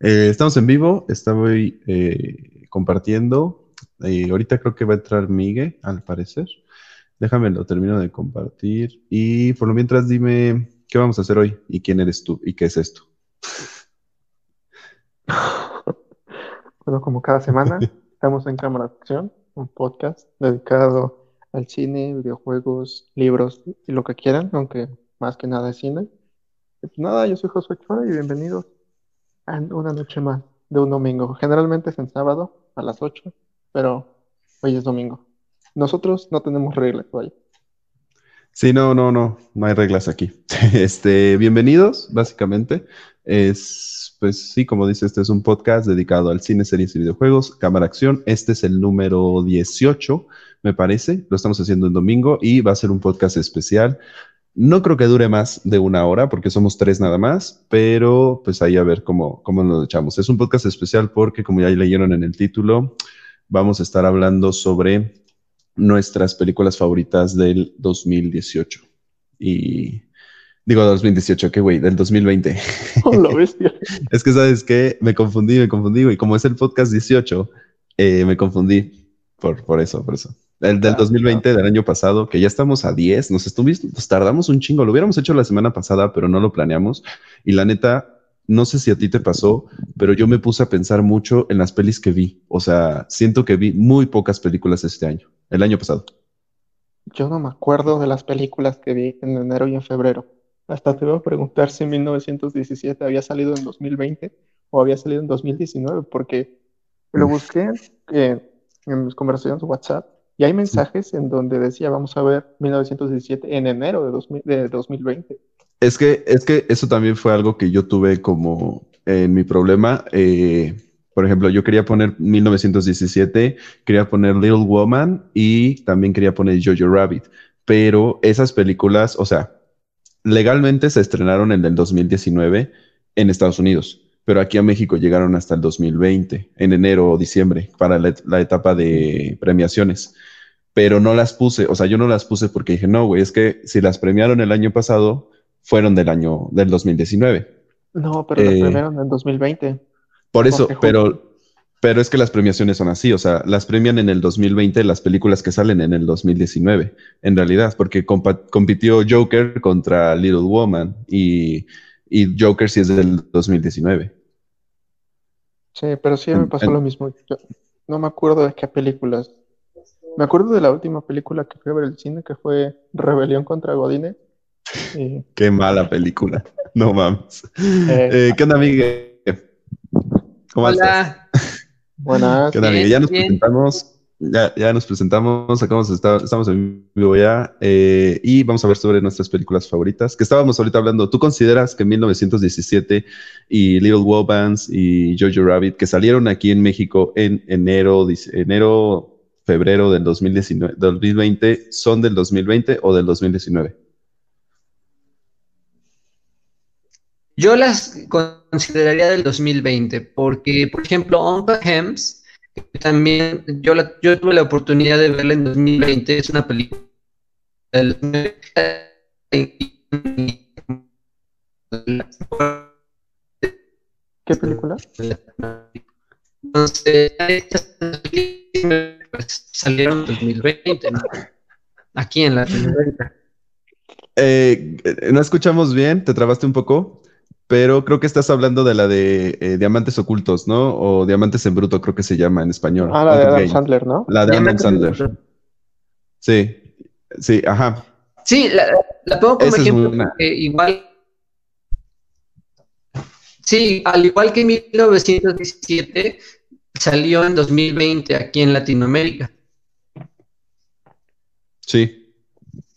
Eh, estamos en vivo, estoy eh, compartiendo. Eh, ahorita creo que va a entrar Miguel, al parecer. Déjame lo termino de compartir. Y por lo mientras, dime qué vamos a hacer hoy y quién eres tú y qué es esto. Bueno, como cada semana, estamos en Cámara de Acción, un podcast dedicado al cine, videojuegos, libros y lo que quieran, aunque más que nada es cine. Pues nada, yo soy Josué Chora y bienvenidos una noche más de un domingo. Generalmente es en sábado a las 8, pero hoy es domingo. Nosotros no tenemos reglas, vaya. Sí, no, no, no, no hay reglas aquí. Este, bienvenidos, básicamente. Es, pues sí, como dice, este es un podcast dedicado al cine, series y videojuegos, cámara acción. Este es el número 18, me parece. Lo estamos haciendo en domingo y va a ser un podcast especial. No creo que dure más de una hora porque somos tres nada más, pero pues ahí a ver cómo, cómo nos echamos. Es un podcast especial porque, como ya leyeron en el título, vamos a estar hablando sobre nuestras películas favoritas del 2018. Y digo 2018, qué güey, del 2020. Oh, la bestia. es que, ¿sabes qué? Me confundí, me confundí, y como es el podcast 18, eh, me confundí por, por eso, por eso. El del 2020, del año pasado, que ya estamos a 10, nos, estuvimos, nos tardamos un chingo. Lo hubiéramos hecho la semana pasada, pero no lo planeamos. Y la neta, no sé si a ti te pasó, pero yo me puse a pensar mucho en las pelis que vi. O sea, siento que vi muy pocas películas este año, el año pasado. Yo no me acuerdo de las películas que vi en enero y en febrero. Hasta te voy a preguntar si 1917 había salido en 2020 o había salido en 2019, porque lo busqué en, en mis conversaciones de WhatsApp y hay mensajes en donde decía, vamos a ver 1917 en enero de, de 2020. Es que, es que eso también fue algo que yo tuve como en mi problema. Eh, por ejemplo, yo quería poner 1917, quería poner Little Woman y también quería poner Jojo Rabbit. Pero esas películas, o sea, legalmente se estrenaron en el 2019 en Estados Unidos pero aquí a México llegaron hasta el 2020, en enero o diciembre, para la, etapa de premiaciones. Pero no las puse, o sea, yo no las puse porque dije, no, güey, es que si las premiaron el año pasado, fueron del año del 2019. No, pero las eh, premiaron en 2020. Por eso, pero, pero es que las premiaciones son así, o sea, las premian en el 2020 las películas que salen en el 2019, en realidad, porque compitió Joker contra Little Woman y, y Joker sí es del 2019. Sí, pero sí me pasó lo mismo. no me acuerdo de qué películas. Me acuerdo de la última película que fui a ver el cine, que fue Rebelión contra Godine. Qué mala película. No mames. Eh, eh, ¿Qué onda, Miguel? ¿Cómo Hola. Buenas. ¿Qué onda, Miguel? Ya nos presentamos. Ya, ya nos presentamos, acabamos estamos en vivo ya eh, y vamos a ver sobre nuestras películas favoritas. Que estábamos ahorita hablando, ¿tú consideras que 1917 y Little Wobans y Jojo Rabbit, que salieron aquí en México en enero, enero febrero del 2019, 2020, son del 2020 o del 2019? Yo las consideraría del 2020, porque, por ejemplo, Uncle Hems también yo, yo tuve la oportunidad de verla en 2020, es una película ¿Qué película? Entonces, pues, salieron en 2020, Aquí en la eh, no escuchamos bien, te trabaste un poco pero creo que estás hablando de la de eh, Diamantes Ocultos, ¿no? O Diamantes en Bruto, creo que se llama en español. Ah, la de Adam Sandler, ¿no? La de Adam Sandler. Sí, sí, ajá. Sí, la, la pongo como ejemplo porque igual. Sí, al igual que 1917, salió en 2020 aquí en Latinoamérica. Sí.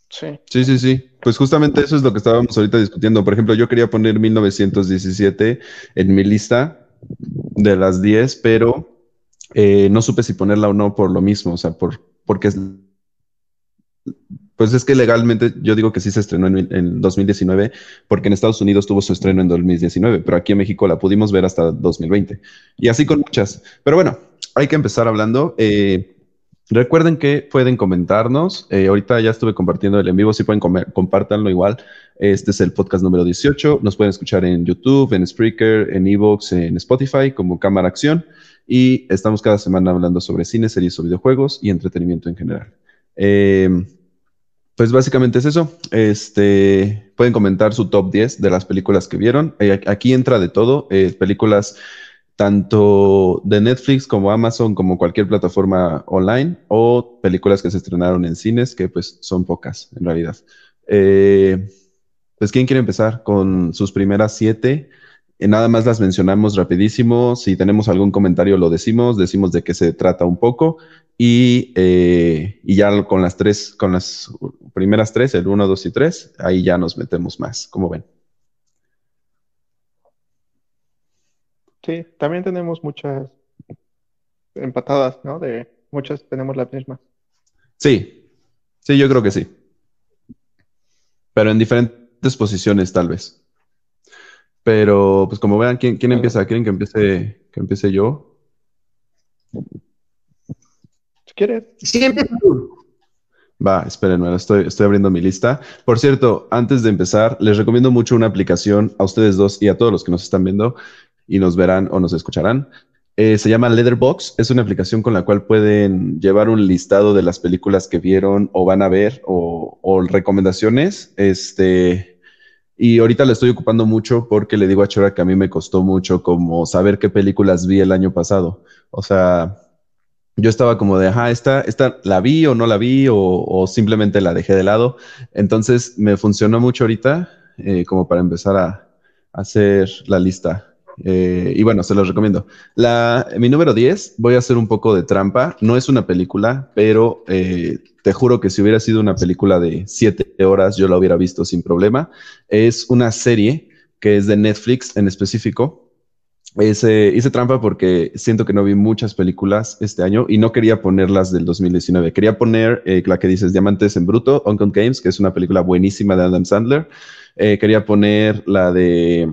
Sí. Sí, sí, sí. Pues justamente eso es lo que estábamos ahorita discutiendo. Por ejemplo, yo quería poner 1917 en mi lista de las 10, pero eh, no supe si ponerla o no por lo mismo, o sea, por, porque es, pues es que legalmente yo digo que sí se estrenó en, 2019, porque en Estados Unidos tuvo su estreno en 2019, pero aquí en México la pudimos ver hasta 2020. Y así con muchas. Pero bueno, hay que empezar hablando. Eh, Recuerden que pueden comentarnos. Eh, ahorita ya estuve compartiendo el en vivo, si pueden compártanlo igual. Este es el podcast número 18. Nos pueden escuchar en YouTube, en Spreaker, en Evox, en Spotify como Cámara Acción. Y estamos cada semana hablando sobre cine, series o videojuegos y entretenimiento en general. Eh, pues básicamente es eso. Este, pueden comentar su top 10 de las películas que vieron. Eh, aquí entra de todo, eh, películas tanto de Netflix como Amazon, como cualquier plataforma online, o películas que se estrenaron en cines, que pues son pocas en realidad. Eh, pues, ¿quién quiere empezar con sus primeras siete? Nada más las mencionamos rapidísimo. Si tenemos algún comentario, lo decimos, decimos de qué se trata un poco. Y, y ya con las tres, con las primeras tres, el 1, 2 y 3, ahí ya nos metemos más. ¿Cómo ven? Sí, también tenemos muchas empatadas, ¿no? De muchas tenemos las mismas. Sí, sí, yo creo que sí. Pero en diferentes posiciones, tal vez. Pero, pues como vean, ¿quién, quién empieza? ¿Quieren que empiece, que empiece yo? Si quieres. Sí, empieza Va, espérenme, estoy, estoy abriendo mi lista. Por cierto, antes de empezar, les recomiendo mucho una aplicación a ustedes dos y a todos los que nos están viendo y nos verán o nos escucharán. Eh, se llama Letterbox. Es una aplicación con la cual pueden llevar un listado de las películas que vieron o van a ver o, o recomendaciones. Este, y ahorita la estoy ocupando mucho porque le digo a Chora que a mí me costó mucho como saber qué películas vi el año pasado. O sea, yo estaba como de, ajá, esta, esta la vi o no la vi o, simplemente la dejé de lado. Entonces me funcionó mucho ahorita eh, como para empezar a, hacer la lista. Eh, y bueno, se los recomiendo. La, mi número 10, voy a hacer un poco de trampa. No es una película, pero eh, te juro que si hubiera sido una película de 7 horas, yo la hubiera visto sin problema. Es una serie que es de Netflix en específico hice trampa porque siento que no vi muchas películas este año y no quería ponerlas del 2019. Quería poner eh, la que dices Diamantes en Bruto, Uncle Games, que es una película buenísima de Adam Sandler. Eh, quería poner la de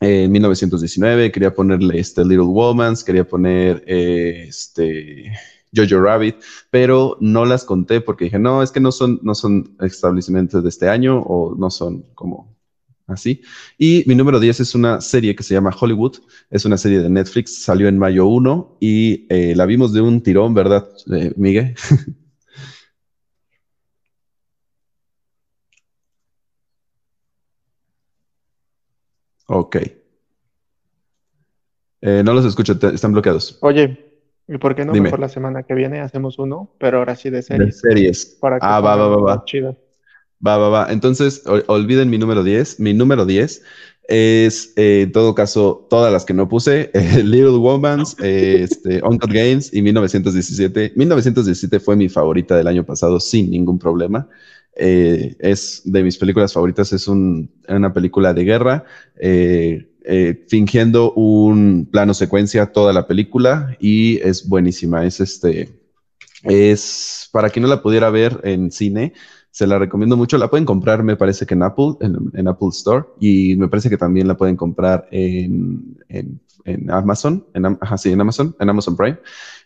1919, eh, quería ponerle este Little Womans, quería poner este Jojo Rabbit, pero no las conté porque dije, no, es que no son, no son establecimientos de este año o no son como así. Y mi número 10 es una serie que se llama Hollywood, es una serie de Netflix, salió en mayo 1 y eh, la vimos de un tirón, ¿verdad, eh, Miguel? ok. Eh, no los escucho, están bloqueados. Oye, ¿y por qué no mejor la semana que viene hacemos uno, pero ahora sí de series? De series. Para que ah, va, va, va, va. Chido. Va, va, va. Entonces, olviden mi número 10. Mi número 10 es, eh, en todo caso, todas las que no puse. Little Womans, este, Uncut Games y 1917. 1917 fue mi favorita del año pasado sin ningún problema. Eh, es de mis películas favoritas. Es una película de guerra. Eh, fingiendo un plano secuencia toda la película y es buenísima. Es este, es para quien no la pudiera ver en cine, se la recomiendo mucho. La pueden comprar, me parece que en Apple, en, Apple Store, y me parece que también la pueden comprar en, Amazon, en, en Amazon, en Amazon Prime.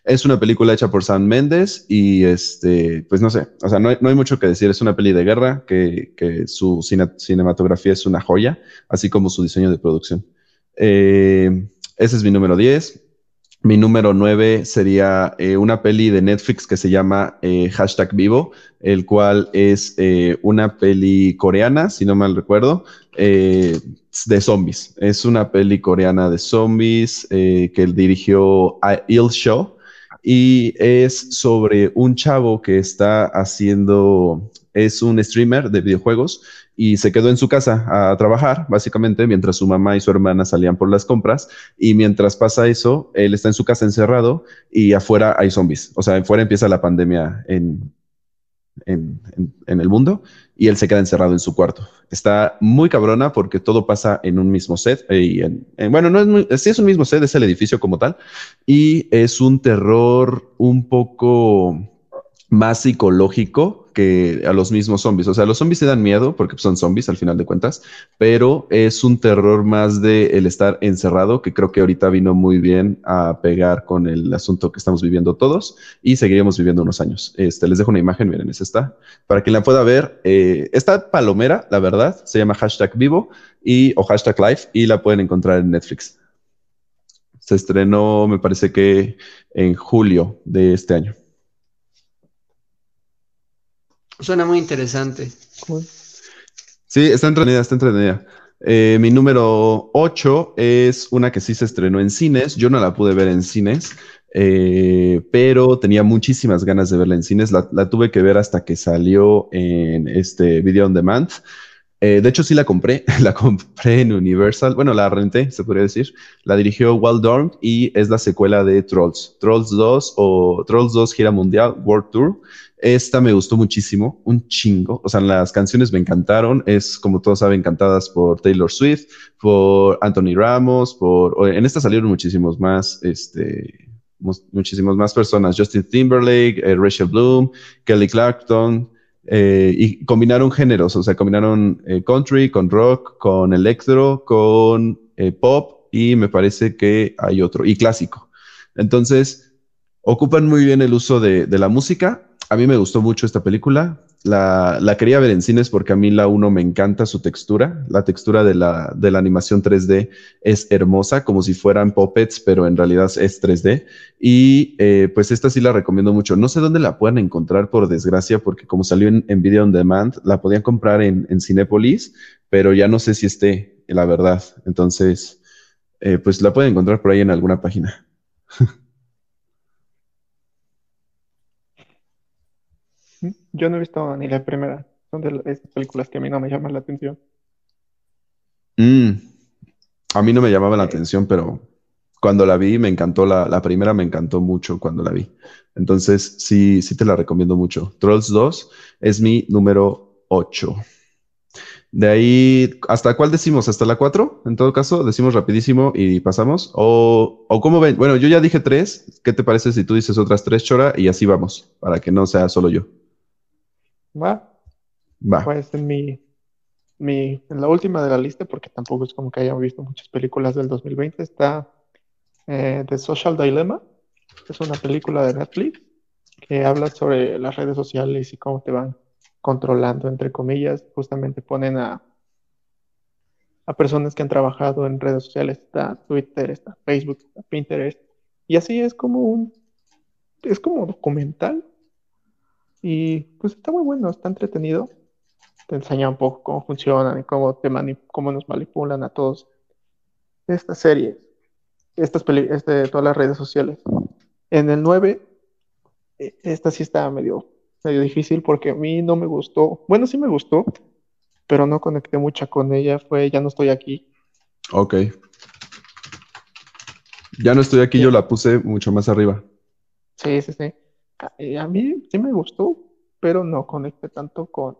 Es una película hecha por Sam Mendes y este, pues no sé, o sea, no hay, mucho que decir. Es una peli de guerra que, su cinematografía es una joya, así como su diseño de producción. Eh, ese es mi número 10. Mi número 9 sería eh, una peli de Netflix que se llama eh, Hashtag Vivo, el cual es eh, una peli coreana, si no mal recuerdo, de zombies. Es una peli coreana de zombies que dirigió Il Show y es sobre un chavo que está haciendo, es un streamer de videojuegos y se quedó en su casa a trabajar, básicamente, mientras su mamá y su hermana salían por las compras. Y mientras pasa eso, él está en su casa encerrado y afuera hay zombies. O sea, afuera empieza la pandemia en, en, el mundo y él se queda encerrado en su cuarto. Está muy cabrona porque todo pasa en un mismo set. Eh, en, bueno, no es muy, sí es un mismo set, es el edificio como tal. Y es un terror un poco más psicológico que a los mismos zombies. O sea, los zombies se dan miedo porque son zombies al final de cuentas, pero es un terror más de el estar encerrado que creo que ahorita vino muy bien a pegar con el asunto que estamos viviendo todos y seguiremos viviendo unos años. Este, les dejo una imagen, miren, esa está. Para quien la pueda ver, eh, esta palomera, la verdad, se llama hashtag vivo y, o hashtag live y la pueden encontrar en Netflix. Se estrenó, me parece que en julio de este año. Suena muy interesante. Sí, está entretenida, está entretenida. Eh, mi número 8 es una que sí se estrenó en cines. Yo no la pude ver en cines, eh, pero tenía muchísimas ganas de verla en cines. La, la, tuve que ver hasta que salió en este Video on Demand. Eh, de hecho, sí la compré. La compré en Universal. Bueno, la renté, se podría decir. La dirigió Walt y es la secuela de Trolls. Trolls 2 o Trolls 2 Gira Mundial World Tour. Esta me gustó muchísimo, un chingo. O sea, las canciones me encantaron. Es, como todos saben, cantadas por Taylor Swift, por Anthony Ramos, por... En esta salieron muchísimos más, este, muchísimos más personas. Justin Timberlake, eh, Rachel Bloom, Kelly Clarkson, eh, y combinaron géneros, o sea, combinaron eh, country con rock, con electro, con pop y me parece que hay otro, y clásico. Entonces, ocupan muy bien el uso de la música a mí me gustó mucho esta película. La, la, quería ver en cines porque a mí la 1 me encanta su textura. La textura de la, de la animación 3D es hermosa, como si fueran puppets, pero en realidad es 3D. Y eh, pues esta sí la recomiendo mucho. No sé dónde la puedan encontrar, por desgracia, porque como salió en, en Video On Demand, la podían comprar en, en Cinépolis, pero ya no sé si esté, la verdad. Entonces, eh, pues la pueden encontrar por ahí en alguna página. Yo no he visto ni la primera. Son de esas películas que a mí no me llaman la atención. Mm. A mí no me llamaba la atención, pero cuando la vi me encantó. La, la, primera me encantó mucho cuando la vi. Entonces, sí, sí te la recomiendo mucho. Trolls 2 es mi número 8. De ahí, ¿hasta cuál decimos? ¿Hasta la 4? En todo caso, decimos rapidísimo y pasamos. O, o cómo ven. Bueno, yo ya dije 3. ¿Qué te parece si tú dices otras 3, Chora? Y así vamos, para que no sea solo yo. Va. Va. Pues en mi, mi, en la última de la lista, porque tampoco es como que haya visto muchas películas del 2020, está eh, The Social Dilemma. Es una película de Netflix que habla sobre las redes sociales y cómo te van controlando, entre comillas. Justamente ponen a, a personas que han trabajado en redes sociales. Está Twitter, está Facebook, está Pinterest. Y así es como un, es como documental y pues está muy bueno, está entretenido. Te enseña un poco cómo funcionan y cómo, te cómo nos manipulan a todos. Esta serie, estas este, todas las redes sociales. En el 9, e, esta sí está medio, medio difícil porque a mí no me gustó. Bueno, sí me gustó, pero no conecté mucho con ella. Fue Ya no estoy aquí. Ok. Ya no estoy aquí, yo la puse mucho más arriba. Sí, sí, sí. A, mí sí me gustó, pero no conecté tanto con,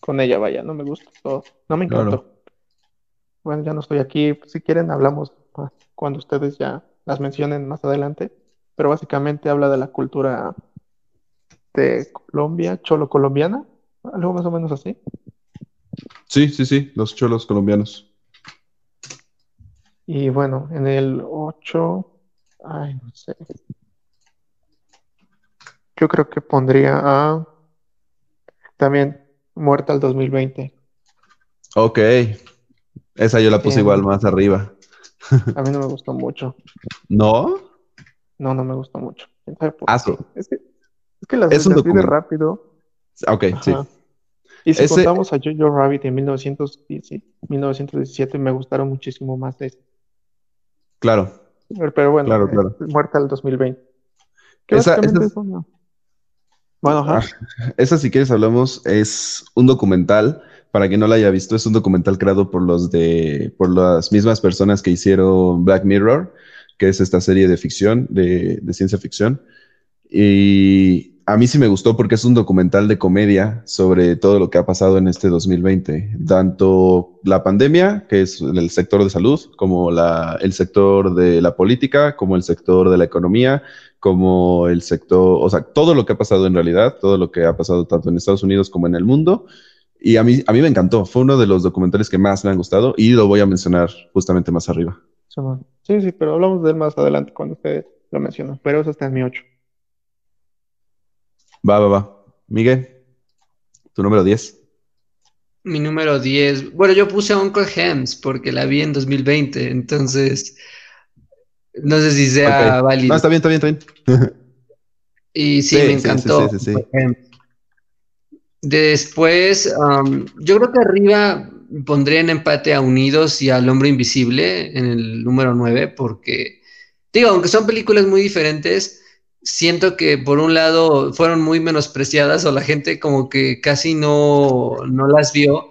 con ella, vaya, no me gustó, no me encantó. Bueno, ya no estoy aquí, si quieren hablamos cuando ustedes ya las mencionen más adelante, pero básicamente habla de la cultura de Colombia, cholo colombiana, algo más o menos así. Sí, sí, sí, los cholos colombianos. Y bueno, en el 8, ay, no sé, yo creo que pondría a también Muerta al 2020. Ok. Esa yo la puse igual más arriba. A mí no me gustó mucho. ¿No? No, no me gustó mucho. Es que, es que las es un rápido. Ok, sí. Y si contamos a Jojo Rabbit en 1917, me gustaron muchísimo más de Claro. Pero, bueno, claro, claro. Muerta al 2020. esa, esa, bueno, ah, esa si quieres hablamos, es un documental, para quien no la haya visto, es un documental creado por los de, por las mismas personas que hicieron Black Mirror, que es esta serie de ficción, de, ciencia ficción. Y a mí sí me gustó porque es un documental de comedia sobre todo lo que ha pasado en este 2020, tanto la pandemia, que es el sector de salud, como la, el sector de la política, como el sector de la economía, como el sector, o sea, todo lo que ha pasado en realidad, todo lo que ha pasado tanto en Estados Unidos como en el mundo. Y a mí, a mí me encantó, fue uno de los documentales que más me han gustado y lo voy a mencionar justamente más arriba. Sí, sí, pero hablamos de él más adelante cuando usted lo mencionó, pero eso está en mi 8. Va, va, va. Miguel, tu número 10. Mi número 10. Bueno, yo puse a Uncle Hems porque la vi en 2020, entonces no sé si sea válido. No, está bien, está bien, está bien. y sí, me encantó. Sí, Después, um, yo creo que arriba pondría en empate a Unidos y al Hombre Invisible en el número 9 porque, digo, aunque son películas muy diferentes, siento que por un lado fueron muy menospreciadas o la gente como que casi no, no las vio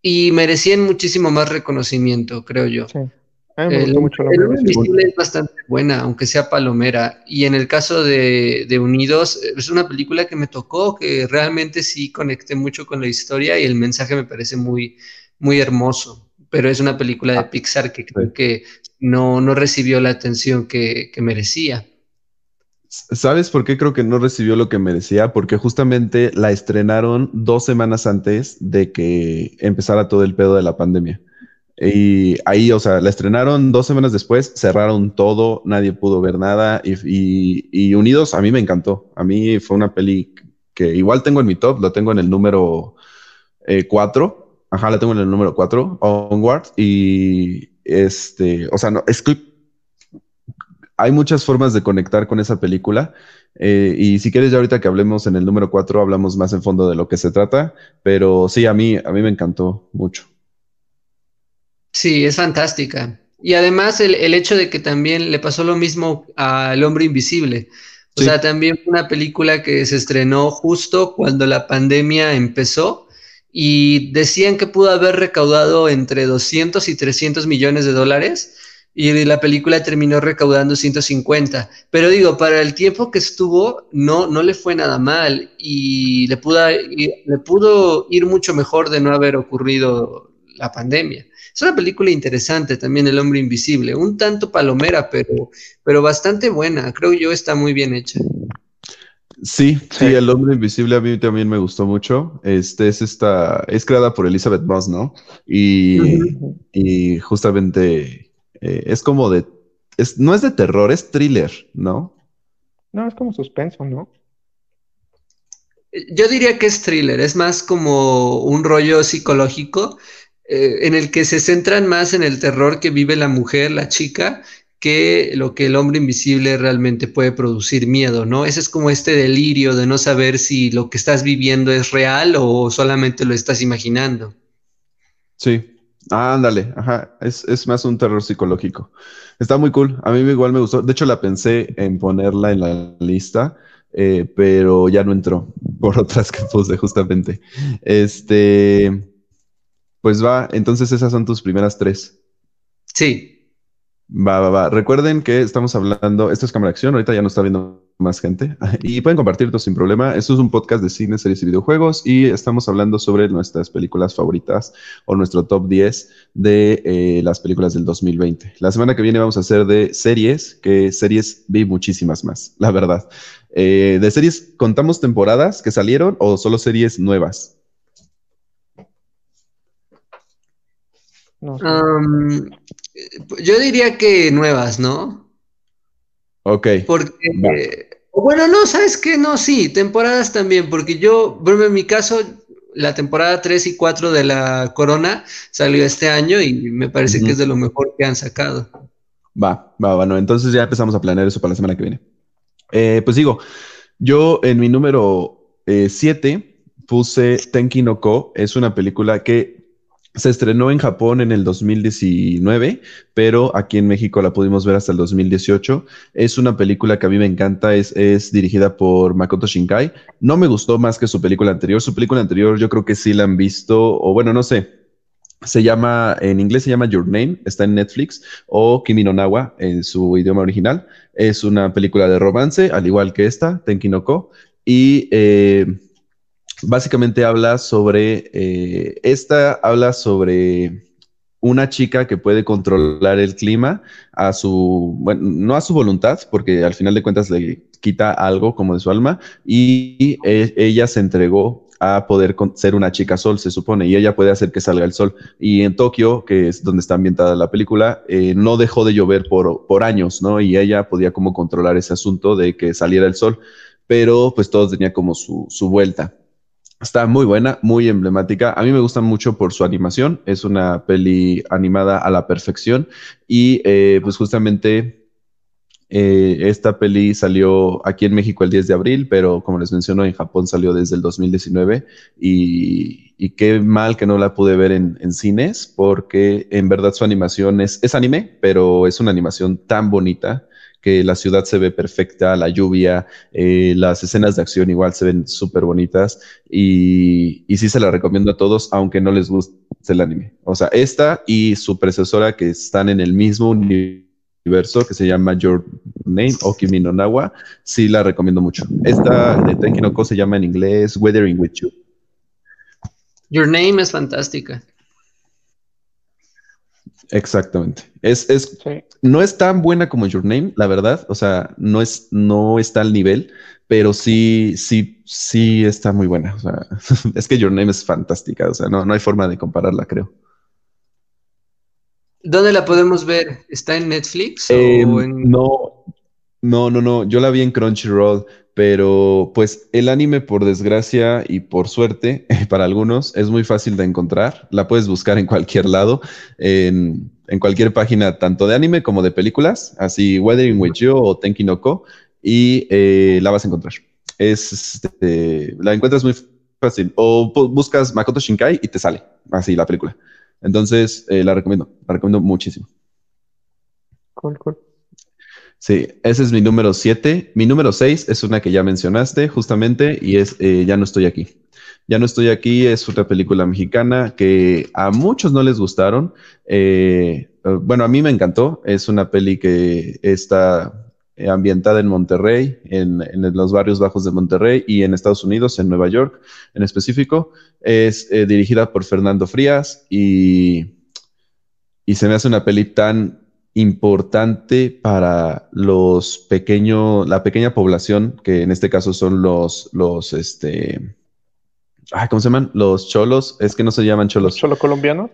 y merecían muchísimo más reconocimiento, creo yo. Sí. el, mucho el Invisible es bastante buena, aunque sea palomera. Y en el caso de, de, Unidos, es una película que me tocó, que realmente sí conecté mucho con la historia y el mensaje me parece muy, muy hermoso. Pero es una película de ah, Pixar que creo que no, no recibió la atención que, que merecía. ¿Sabes por qué creo que no recibió lo que merecía? Porque justamente la estrenaron dos semanas antes de que empezara todo el pedo de la pandemia. Y ahí, o sea, la estrenaron dos semanas después, cerraron todo, nadie pudo ver nada. Y, Unidos, a mí me encantó. A mí fue una peli que igual tengo en mi top, lo tengo en el número 4. Eh, Ajá, la tengo en el número 4, Onward. Y este, o sea, no, es que hay muchas formas de conectar con esa película. Eh, y si quieres, ya ahorita que hablemos en el número 4, hablamos más en fondo de lo que se trata. Pero sí, a mí, a mí me encantó mucho. Sí, es fantástica. Y además el, hecho de que también le pasó lo mismo al hombre invisible. O sea, también fue una película que se estrenó justo cuando la pandemia empezó y decían que pudo haber recaudado entre 200 y 300 millones de dólares y la película terminó recaudando 150. Pero digo, para el tiempo que estuvo, no, no le fue nada mal y le pudo, le pudo ir mucho mejor de no haber ocurrido la pandemia. Es una película interesante también, El hombre invisible, un tanto palomera, pero, pero bastante buena. Creo yo está muy bien hecha. Sí, sí, El hombre invisible a mí también me gustó mucho. Este es esta, es creada por Elizabeth Moss, ¿no? Y, y justamente eh, es como de, es, no es de terror, es thriller, ¿no? No, es como suspenso, ¿no? Yo diría que es thriller, es más como un rollo psicológico eh, en el que se centran más en el terror que vive la mujer, la chica, que lo que el hombre invisible realmente puede producir miedo, ¿no? Ese es como este delirio de no saber si lo que estás viviendo es real o solamente lo estás imaginando. Sí, ándale, ajá, es, más un terror psicológico. Está muy cool, a mí igual me gustó. De hecho, la pensé en ponerla en la lista, eh, pero ya no entró por otras que puse justamente. Este, pues va, entonces esas son tus primeras tres. Sí. Va, va, va. Recuerden que estamos hablando, esto es cámara acción, ahorita ya no está viendo más gente y pueden compartirlo sin problema. Esto es un podcast de cine, series y videojuegos y estamos hablando sobre nuestras películas favoritas o nuestro top 10 de eh, las películas del 2020. La semana que viene vamos a hacer de series, que series vi muchísimas más, la verdad. Eh, de series, ¿contamos temporadas que salieron o solo series nuevas? yo diría que nuevas, ¿no? Ok. Porque, bueno, no, ¿sabes qué? No, sí, temporadas también, porque yo, bueno, en mi caso, la temporada 3 y 4 de la Corona salió este año y me parece que es de lo mejor que han sacado. Va, va, bueno, entonces ya empezamos a planear eso para la semana que viene. Eh, pues digo, yo en mi número 7 eh, puse Tenki no Ko, es una película que se estrenó en Japón en el 2019, pero aquí en México la pudimos ver hasta el 2018. Es una película que a mí me encanta, es, es, dirigida por Makoto Shinkai. No me gustó más que su película anterior. Su película anterior yo creo que sí la han visto, o bueno, no sé. Se llama, en inglés se llama Your Name, está en Netflix, o Kimi no Nawa en su idioma original. Es una película de romance, al igual que esta, Tenki no Ko. y eh, básicamente habla sobre, eh, esta habla sobre una chica que puede controlar el clima a su, bueno, no a su voluntad, porque al final de cuentas le quita algo como de su alma, y e, ella se entregó a poder ser una chica sol, se supone, y ella puede hacer que salga el sol. Y en Tokio, que es donde está ambientada la película, eh, no dejó de llover por, por años, ¿no? Y ella podía como controlar ese asunto de que saliera el sol, pero pues todo tenía como su, su vuelta. Está muy buena, muy emblemática. A mí me gusta mucho por su animación. Es una peli animada a la perfección. Y eh, pues justamente eh, esta peli salió aquí en México el 10 de abril, pero como les menciono, en Japón salió desde el 2019. Y, y qué mal que no la pude ver en, cines, porque en verdad su animación es anime, pero es una animación tan bonita que la ciudad se ve perfecta, la lluvia, eh, las escenas de acción igual se ven súper bonitas y, y sí se la recomiendo a todos, aunque no les guste el anime. O sea, esta y su predecesora que están en el mismo universo que se llama Your Name o Kimi no Nawa, sí la recomiendo mucho. Esta de Tenki se llama en inglés Weathering with You. Your Name es fantástica. Exactamente. Es, es, No es tan buena como Your Name, la verdad. O sea, no, es, no está al nivel, pero sí, sí, sí está muy buena. O sea, es que Your Name es fantástica. O sea, no, no hay forma de compararla, creo. ¿Dónde la podemos ver? ¿Está en Netflix? Em, no, no, no, no. Yo la vi en Crunchyroll. Pero pues el anime, por desgracia y por suerte, para algunos, es muy fácil de encontrar. La puedes buscar en cualquier lado, en, cualquier página, tanto de anime como de películas, así Weathering with You o Tenki no Ko, y eh, la vas a encontrar. Es, este, la encuentras muy fácil. O buscas Makoto Shinkai y te sale así la película. Entonces, eh, la recomiendo, la recomiendo muchísimo. Cool, cool. Sí, ese es mi número 7. Mi número 6 es una que ya mencionaste justamente y es eh, Ya no estoy aquí. Ya no estoy aquí es otra película mexicana que a muchos no les gustaron. Eh, eh, bueno, a mí me encantó. Es una peli que está ambientada en Monterrey, en, los barrios bajos de Monterrey y en Estados Unidos, en Nueva York en específico. Es dirigida por Fernando Frías y, y se me hace una peli tan importante para los pequeños, la pequeña población, que en este caso son los, los, este, ¿cómo se llaman? Los cholos, es que no se llaman cholos. ¿Los cholo colombianos?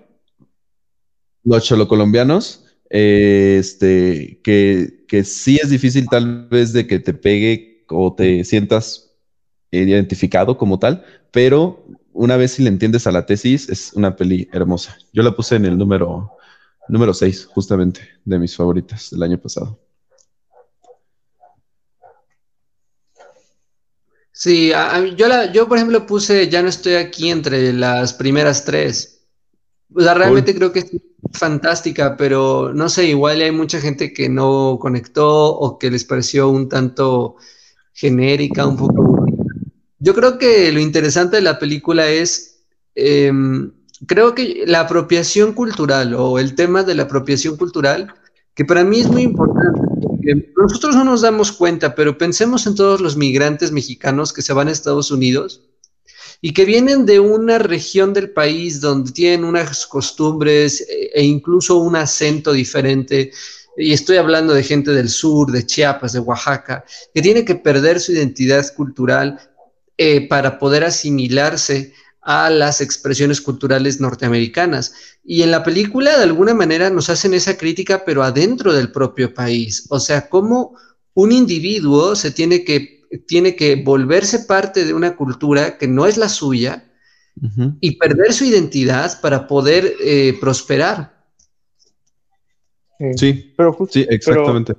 Los cholo colombianos, este, que, que sí es difícil tal vez de que te pegue o te sientas identificado como tal, pero una vez si le entiendes a la tesis, es una peli hermosa. Yo la puse en el número número 6, justamente, de mis favoritas del año pasado. Sí, yo, la, yo por ejemplo puse Ya no estoy aquí entre las primeras tres. O sea, realmente creo que es fantástica, pero no sé, igual hay mucha gente que no conectó o que les pareció un tanto genérica, un poco... Yo creo que lo interesante de la película es em, creo que la apropiación cultural o el tema de la apropiación cultural, que para mí es muy importante, porque nosotros no nos damos cuenta, pero pensemos en todos los migrantes mexicanos que se van a Estados Unidos y que vienen de una región del país donde tienen unas costumbres e incluso un acento diferente. Y estoy hablando de gente del sur, de Chiapas, de Oaxaca, que tiene que perder su identidad cultural eh, para poder asimilarse a las expresiones culturales norteamericanas. Y en la película, de alguna manera, nos hacen esa crítica, pero adentro del propio país. O sea, cómo un individuo se tiene que, tiene que volverse parte de una cultura que no es la suya y perder su identidad para poder eh, prosperar. Sí, pero sí, exactamente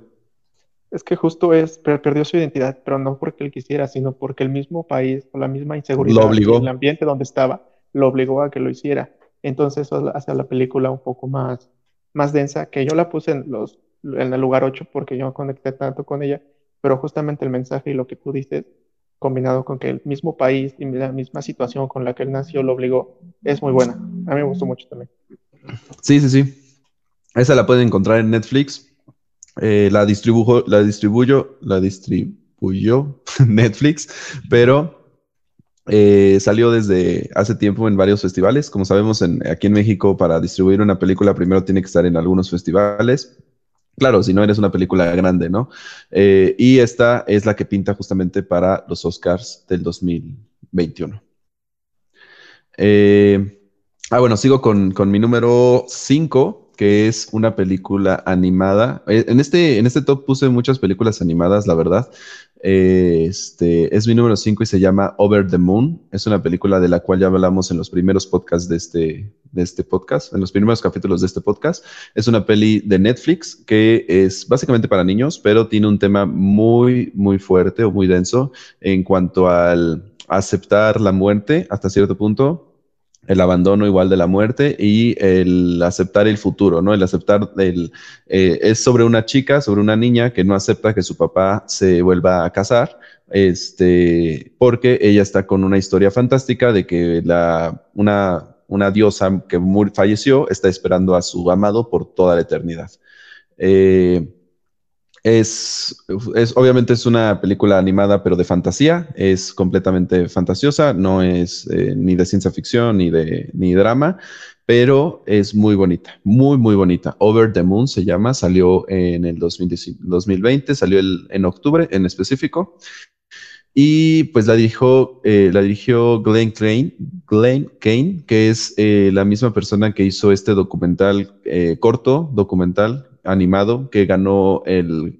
es que justo es, perdió su identidad, pero no porque él quisiera, sino porque el mismo país, o la misma inseguridad, lo el ambiente donde estaba, lo obligó a que lo hiciera. Entonces eso hace a la película un poco más, más densa, que yo la puse en, los, en el lugar 8 porque yo conecté tanto con ella, pero justamente el mensaje y lo que tú dices, combinado con que el mismo país y la misma situación con la que él nació lo obligó, es muy buena. A mí me gustó mucho también. Sí, sí, sí. Esa la pueden encontrar en Netflix. Eh, la, distribuyo, la la distribuyó Netflix, pero eh, salió desde hace tiempo en varios festivales. Como sabemos, aquí en México, para distribuir una película, primero tiene que estar en algunos festivales. Claro, si no eres una película grande, ¿no? Eh, y esta es la que pinta justamente para los Oscars del 2021. Eh, ah, bueno, sigo con, con mi número 5, que es una película animada. En este, en este top puse muchas películas animadas, la verdad. Eh, este, es mi número 5 y se llama Over the Moon. Es una película de la cual ya hablamos en los primeros podcasts de este, de este podcast, en los primeros capítulos de este podcast. Es una peli de Netflix que es básicamente para niños, pero tiene un tema muy, muy fuerte o muy denso en cuanto al aceptar la muerte hasta cierto punto el abandono igual de la muerte y el aceptar el futuro, ¿no? El aceptar el... Eh, es sobre una chica, sobre una niña que no acepta que su papá se vuelva a casar, este, porque ella está con una historia fantástica de que la, una, una diosa que falleció está esperando a su amado por toda la eternidad. Eh, es, es, obviamente es una película animada, pero de fantasía. Es completamente fantasiosa. No es eh, ni de ciencia ficción ni de ni drama, pero es muy bonita, muy muy bonita. Over the Moon se llama. Salió en el 2020, salió el, en octubre en específico. Y pues la dirigió, eh, la dirigió Glenn Kane, Glenn Kane, que es eh, la misma persona que hizo este documental corto, documental animado que ganó el,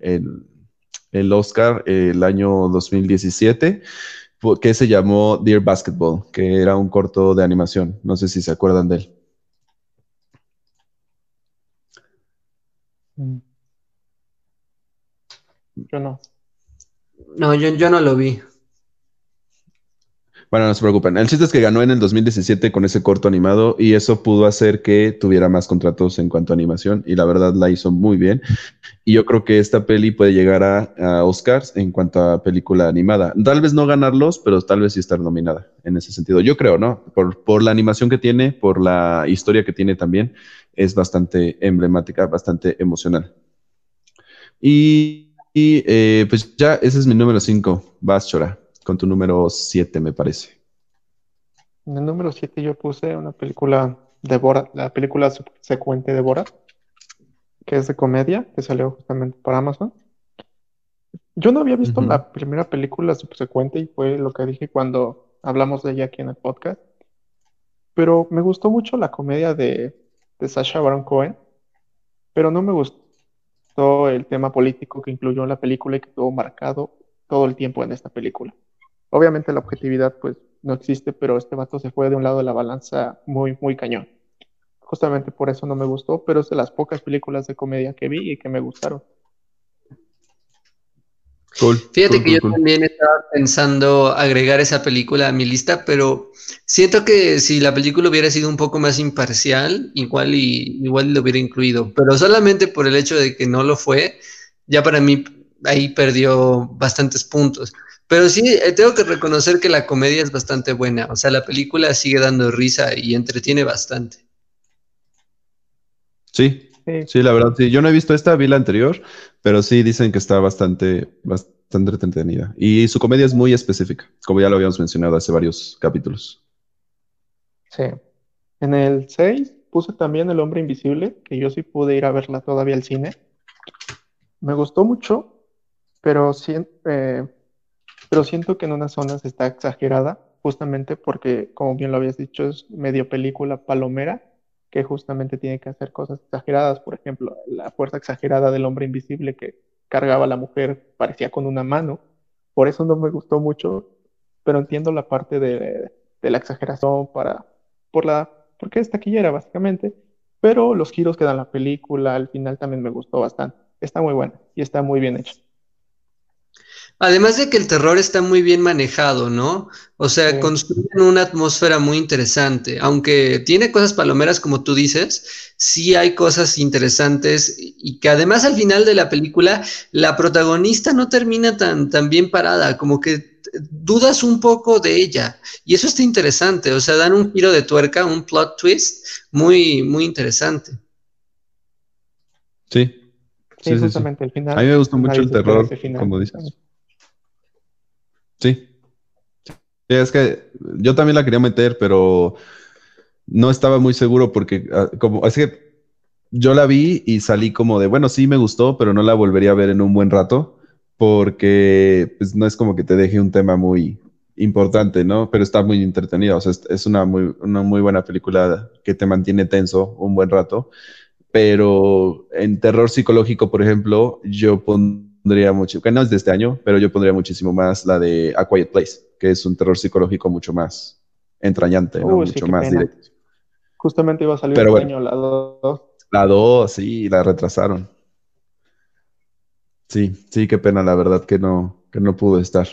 el, Oscar el año 2017 que se llamó Dear Basketball, que era un corto de animación. No sé si se acuerdan de él. Mm. Yo no. No, yo, yo no lo vi. Bueno, no se preocupen. El chiste es que ganó en el 2017 con ese corto animado y eso pudo hacer que tuviera más contratos en cuanto a animación y la verdad la hizo muy bien. Y yo creo que esta peli puede llegar a, Oscars en cuanto a película animada. Tal vez no ganarlos, pero tal vez sí estar nominada en ese sentido. Yo creo, ¿no? Por, por la animación que tiene, por la historia que tiene también, es bastante emblemática, bastante emocional. Y, eh, pues ya, ese es mi número 5. Vas, Chora con tu número 7, me parece. En el número 7 yo puse una película de Borat, la película subsecuente de Borat, que es de comedia, que salió justamente por Amazon. Yo no había visto la primera película subsecuente y fue lo que dije cuando hablamos de ella aquí en el podcast. Pero me gustó mucho la comedia de, de Sasha Baron Cohen, pero no me gustó el tema político que incluyó en la película y que estuvo marcado todo el tiempo en esta película. Obviamente la objetividad pues no existe, pero este vato se fue de un lado de la balanza muy, muy cañón. Justamente por eso no me gustó, pero es de las pocas películas de comedia que vi y que me gustaron. Fíjate que yo también estaba pensando agregar esa película a mi lista, pero siento que si la película hubiera sido un poco más imparcial, igual y igual lo hubiera incluido, pero solamente por el hecho de que no lo fue, ya para mí ahí perdió bastantes puntos. Pero sí, eh, tengo que reconocer que la comedia es bastante buena. O sea, la película sigue dando risa y entretiene bastante. Sí, sí, la verdad, sí. Yo no he visto esta, vi la anterior, pero sí dicen que está bastante, bastante entretenida. Y su comedia es muy específica, como ya lo habíamos mencionado hace varios capítulos. Sí. En el 6 puse también El Hombre Invisible, que yo sí pude ir a verla todavía al cine. Me gustó mucho, pero sí, eh, pero siento que en unas zonas está exagerada, justamente porque, como bien lo habías dicho, es medio película palomera, que justamente tiene que hacer cosas exageradas, por ejemplo, la fuerza exagerada del hombre invisible que cargaba a la mujer parecía con una mano, por eso no me gustó mucho, pero entiendo la parte de, la exageración para, por la, porque es taquillera básicamente, pero los giros que da la película al final también me gustó bastante, está muy buena y está muy bien hecha. Además de que el terror está muy bien manejado, ¿no? O sea, construyen una atmósfera muy interesante. Aunque tiene cosas palomeras, como tú dices, sí hay cosas interesantes y que además al final de la película la protagonista no termina tan, tan bien parada, como que dudas un poco de ella. Y eso está interesante. O sea, dan un giro de tuerca, un plot twist muy, muy interesante. Sí. Sí, justamente el final. A mí me gusta mucho el terror, como dices. Sí. Es que yo también la quería meter, pero no estaba muy seguro porque ah, como es que yo la vi y salí como de, bueno, sí me gustó, pero no la volvería a ver en un buen rato porque pues, no es como que te deje un tema muy importante, ¿no? Pero está muy entretenida, o sea, es, una, muy, una muy buena película que te mantiene tenso un buen rato, pero en terror psicológico, por ejemplo, yo pondría mucho, que no es de este año, pero yo pondría muchísimo más la de A Quiet Place, que es un terror psicológico mucho más entrañante, ¿no? mucho más directo. Justamente iba a salir el año la 2. La 2, sí, la retrasaron. Sí, sí, qué pena, la verdad que no, que no pudo estar.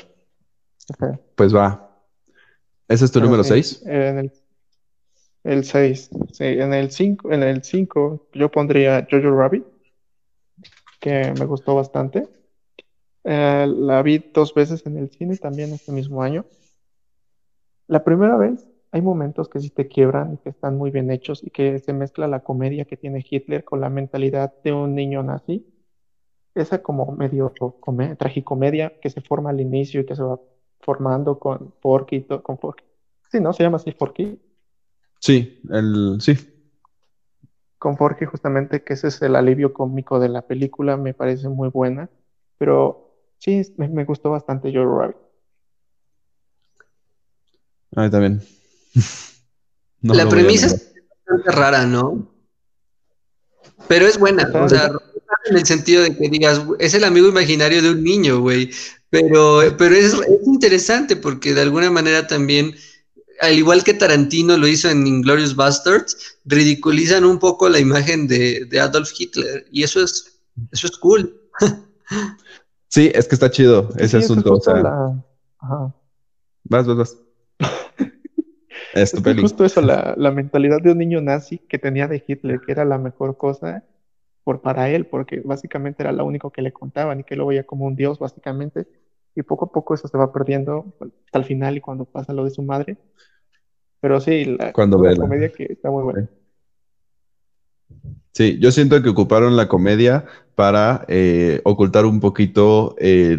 Pues va. ¿Ese es tu número 6? En el 6. Sí, en el 5, en el 5 yo pondría Jojo Rabbit, que me gustó bastante. Eh, la vi dos veces en el cine también este mismo año. La primera vez hay momentos que sí te quiebran y que están muy bien hechos y que se mezcla la comedia que tiene Hitler con la mentalidad de un niño nazi esa como medio tragicomedia que se forma al inicio y que se va formando con Forky, con Forky. Sí, ¿no? Se llama así Forky. Sí, el, sí. Con Forky justamente, que ese es el alivio cómico de la película, me parece muy buena, pero sí, me, gustó bastante Joe Rabbit. A mí también. la premisa es bastante rara, ¿no? Pero es buena, o sea, en el sentido de que digas, es el amigo imaginario de un niño, güey. Pero, pero es, interesante porque de alguna manera también, al igual que Tarantino lo hizo en Inglorious Bastards, ridiculizan un poco la imagen de, Adolf Hitler. Y eso es, eso es cool. Sí, es que está chido ese asunto. O sea... Vas, vas, vas. es, justo eso, la, la mentalidad de un niño nazi que tenía de Hitler, que era la mejor cosa por, para él, porque básicamente era lo único que le contaban y que lo veía como un dios, básicamente. Y poco a poco eso se va perdiendo hasta el final y cuando pasa lo de su madre. Pero sí, la, cuando la comedia que está muy buena. Sí, yo siento que ocuparon la comedia para eh, ocultar un poquito,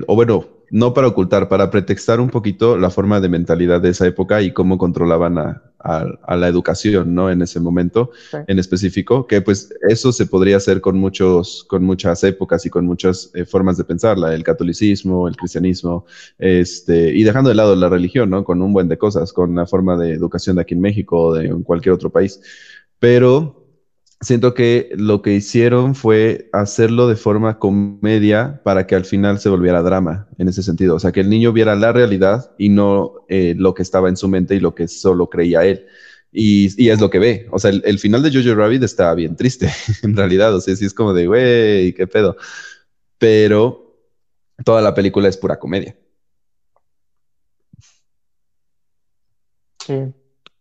o bueno, no para ocultar, para pretextar un poquito la forma de mentalidad de esa época y cómo controlaban a, la educación, ¿no? En ese momento en específico, que pues eso se podría hacer con muchos, con muchas épocas y con muchas eh, formas de pensarla, el catolicismo, el cristianismo, este, y dejando de lado la religión, ¿no? Con un buen de cosas, con la forma de educación de aquí en México o de en cualquier otro país. Pero siento que lo que hicieron fue hacerlo de forma comedia para que al final se volviera drama en ese sentido. O sea, que el niño viera la realidad y no eh, lo que estaba en su mente y lo que solo creía él. Y, es lo que ve. O sea, el, final de Jojo Rabbit está bien triste, en realidad. O sea, sí es como de, güey, qué pedo. Pero toda la película es pura comedia. Sí,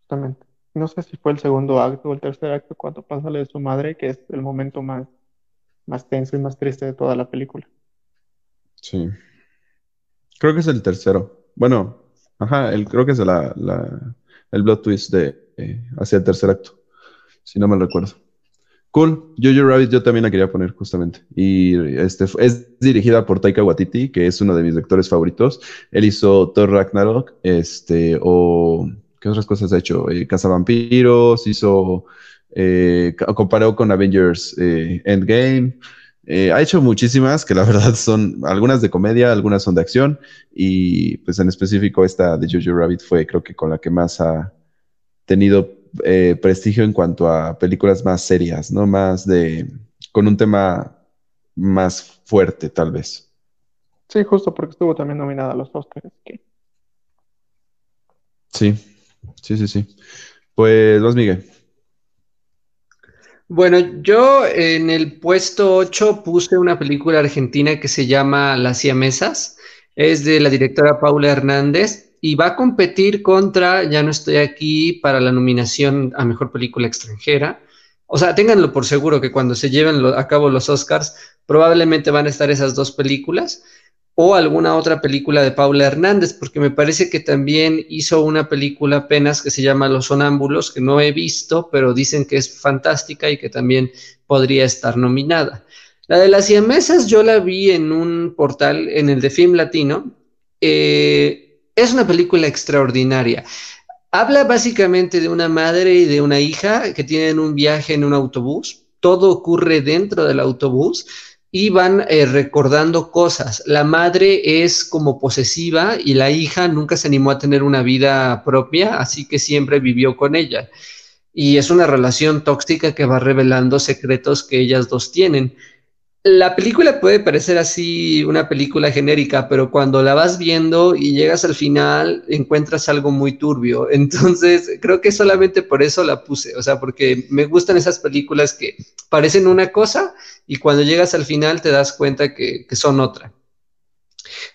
justamente no sé si fue el segundo acto o el tercer acto cuando pasa lo de su madre, que es el momento más, más tenso y más triste de toda la película. Sí. Creo que es el tercero. Bueno, ajá, el, creo que es la, el blood twist de eh, hacia el tercer acto, si no me recuerdo. Cool, Jojo Rabbit yo también la quería poner justamente. Y este es dirigida por Taika Waititi, que es uno de mis lectores favoritos. Él hizo Thor Ragnarok, este, o ¿Qué otras cosas ha hecho? Eh, Cazavampiros, hizo, eh, comparó con Avengers eh, Endgame. Eh, ha hecho muchísimas que la verdad son algunas de comedia, algunas son de acción y pues en específico esta de Jojo Rabbit fue creo que con la que más ha tenido prestigio en cuanto a películas más serias, ¿no? Más de, con un tema más fuerte tal vez. Sí, justo porque estuvo también nominada a los Oscars. Sí, Sí, sí, sí. Pues vas, Miguel. Bueno, yo en el puesto 8 puse una película argentina que se llama Las Siamesas. Es de la directora Paula Hernández y va a competir contra Ya no estoy aquí para la nominación a Mejor Película Extranjera. O sea, ténganlo por seguro que cuando se lleven a cabo los Oscars, probablemente van a estar esas dos películas o alguna otra película de Paula Hernández, porque me parece que también hizo una película apenas que se llama Los Sonámbulos, que no he visto, pero dicen que es fantástica y que también podría estar nominada. La de las siamesas yo la vi en un portal, en el de Film Latino. Eh, Es una película extraordinaria. Habla básicamente de una madre y de una hija que tienen un viaje en un autobús. Todo ocurre dentro del autobús y van eh, recordando cosas. La madre es como posesiva y la hija nunca se animó a tener una vida propia, así que siempre vivió con ella. Y es una relación tóxica que va revelando secretos que ellas dos tienen. La película puede parecer así una película genérica, pero cuando la vas viendo y llegas al final encuentras algo muy turbio. Entonces, creo que solamente por eso la puse, o sea, porque me gustan esas películas que parecen una cosa y cuando llegas al final te das cuenta que, son otra.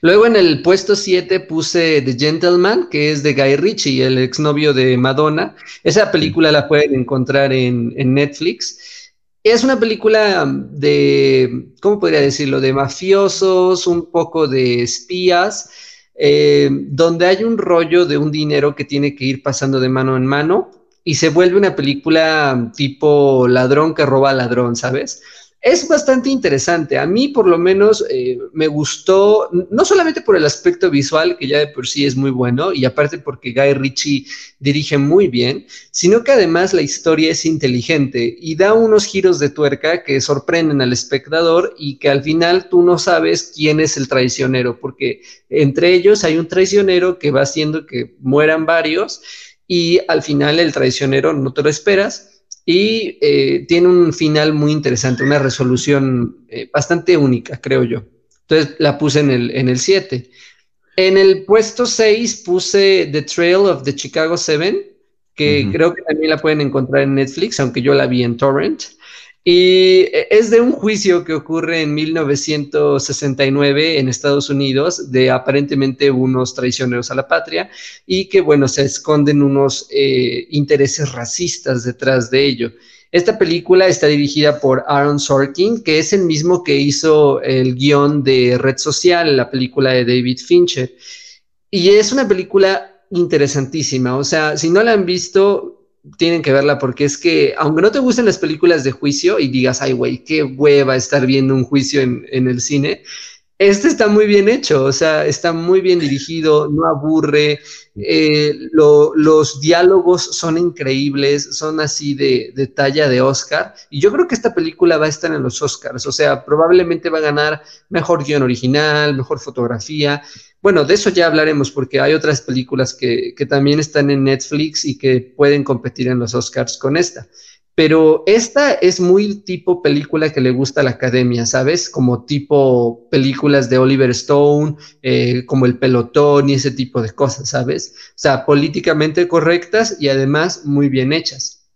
Luego en el puesto 7 puse The Gentleman, que es de Guy Ritchie, el exnovio de Madonna. Esa película la pueden encontrar en, en Netflix. Es una película de, ¿cómo podría decirlo? De mafiosos, un poco de espías, eh, donde hay un rollo de un dinero que tiene que ir pasando de mano en mano y se vuelve una película tipo ladrón que roba ladrón, ¿sabes? Es bastante interesante. A mí, por lo menos, eh, me gustó, no solamente por el aspecto visual, que ya de por sí es muy bueno, y aparte porque Guy Ritchie dirige muy bien, sino que además la historia es inteligente y da unos giros de tuerca que sorprenden al espectador y que al final tú no sabes quién es el traicionero, porque entre ellos hay un traicionero que va haciendo que mueran varios y al final el traicionero no te lo esperas y eh, tiene un final muy interesante, una resolución eh, bastante única, creo yo. Entonces la puse en el, en el 7. En el puesto 6 puse The Trail of the Chicago 7, que creo que también la pueden encontrar en Netflix, aunque yo la vi en Torrent. Y es de un juicio que ocurre en 1969 en Estados Unidos de aparentemente unos traicioneros a la patria y que, bueno, se esconden unos eh, intereses racistas detrás de ello. Esta película está dirigida por Aaron Sorkin, que es el mismo que hizo el guion de Red Social, la película de David Fincher. Y es una película interesantísima. O sea, si no la han visto, tienen que verla porque es que, aunque no te gusten las películas de juicio y digas, ay, güey, qué hueva estar viendo un juicio en, el cine, este está muy bien hecho, o sea, está muy bien dirigido, no aburre, eh, los diálogos son increíbles, son así de, de, talla de Oscar, y yo creo que esta película va a estar en los Oscars, o sea, probablemente va a ganar mejor guion original, mejor fotografía, bueno, de eso ya hablaremos porque hay otras películas que, también están en Netflix y que pueden competir en los Oscars con esta. Pero esta es muy tipo película que le gusta a la academia, ¿sabes? Como tipo películas de Oliver Stone, eh, como El Pelotón y ese tipo de cosas, ¿sabes? O sea, políticamente correctas y además muy bien hechas.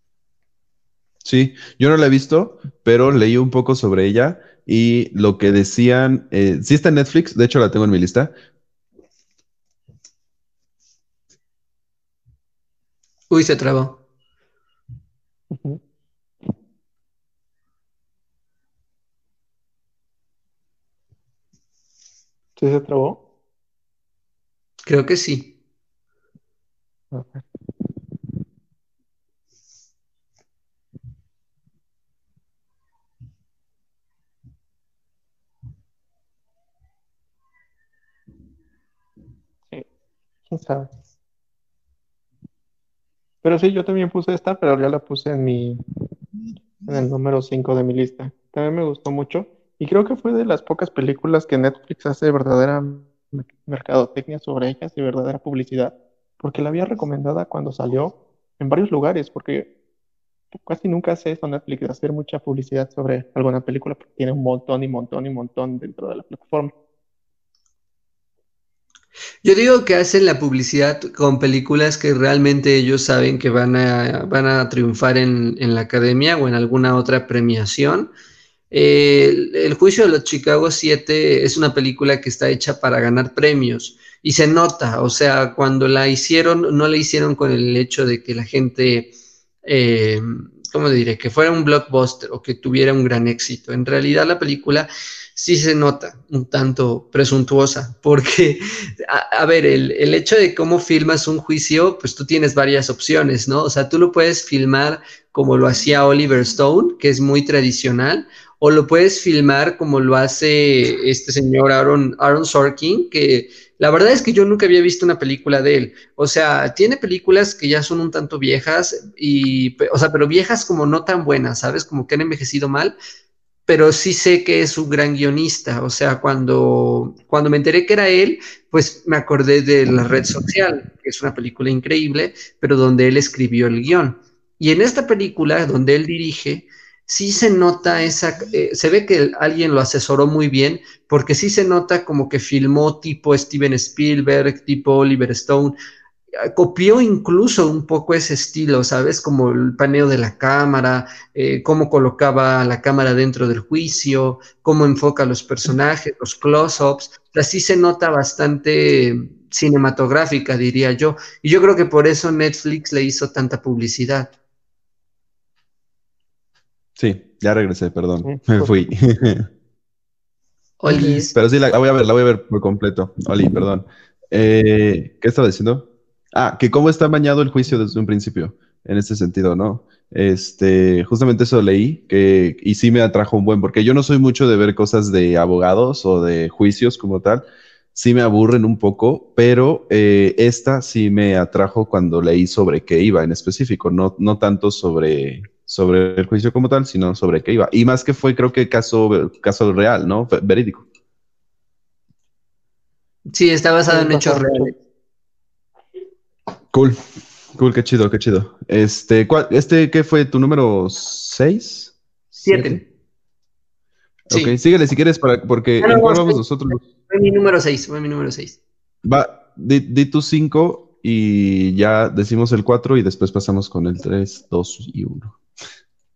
Sí, yo no la he visto, pero leí un poco sobre ella y lo que decían, eh, sí está en Netflix, de hecho la tengo en mi lista, Uy, se trabó. ¿Sí se trabó? Creo que sí. Sí, quién sabe. Pero sí, yo también puse esta, pero ya la puse en mi, en el número 5 de mi lista. También me gustó mucho. Y creo que fue de las pocas películas que Netflix hace verdadera mercadotecnia sobre ellas y verdadera publicidad. Porque la había recomendada cuando salió en varios lugares, porque casi nunca hace eso Netflix, hacer mucha publicidad sobre alguna película, porque tiene un montón y montón y montón dentro de la plataforma. Yo digo que hacen la publicidad con películas que realmente ellos saben que van a, van a triunfar en, la academia o en alguna otra premiación. El, juicio de los Chicago 7 es una película que está hecha para ganar premios y se nota, o sea, cuando la hicieron, no la hicieron con el hecho de que la gente, eh, ¿cómo diré? Que fuera un blockbuster o que tuviera un gran éxito. En realidad la película sí se nota un tanto presuntuosa, porque, a, ver, el, el, hecho de cómo filmas un juicio, pues tú tienes varias opciones, ¿no? O sea, tú lo puedes filmar como lo hacía Oliver Stone, que es muy tradicional, o lo puedes filmar como lo hace este señor Aaron, Aaron Sorkin, que la verdad es que yo nunca había visto una película de él. O sea, tiene películas que ya son un tanto viejas, y, o sea, pero viejas como no tan buenas, ¿sabes? Como que han envejecido mal, pero sí sé que es un gran guionista. O sea, cuando, cuando me enteré que era él, pues me acordé de La Red Social, que es una película increíble, pero donde él escribió el guion. Y en esta película, donde él dirige, sí se nota esa, eh, se ve que alguien lo asesoró muy bien, porque sí se nota como que filmó tipo Steven Spielberg, tipo Oliver Stone, copió incluso un poco ese estilo, ¿sabes? Como el paneo de la cámara, eh, cómo colocaba la cámara dentro del juicio, cómo enfoca los personajes, los close-ups. Así se nota bastante cinematográfica, diría yo. Y yo creo que por eso Netflix le hizo tanta publicidad. Sí, ya regresé, perdón. Me fui. Oli. Pero sí, la, voy a ver, la voy a ver por completo. Oli, perdón. Eh, ¿Qué estaba diciendo? Ah, que cómo está bañado el juicio desde un principio, en este sentido, ¿no? Este, justamente eso leí, que, y sí me atrajo un buen, porque yo no soy mucho de ver cosas de abogados o de juicios como tal, sí me aburren un poco, pero eh, esta sí me atrajo cuando leí sobre qué iba en específico, no, no tanto sobre, sobre el juicio como tal, sino sobre qué iba. Y más que fue, creo que caso, caso real, ¿no? Verídico. Sí, está basado en hechos reales. Cool, cool, qué chido, qué chido. Este, ¿cuál, este qué fue tu número 6? 7. Ok, síguele si quieres, para, porque no, ¿en cuál no, vamos nosotros? Fue mi número 6, fue mi número 6. Va, di, di tu 5 y ya decimos el 4 y después pasamos con el 3, 2 y 1.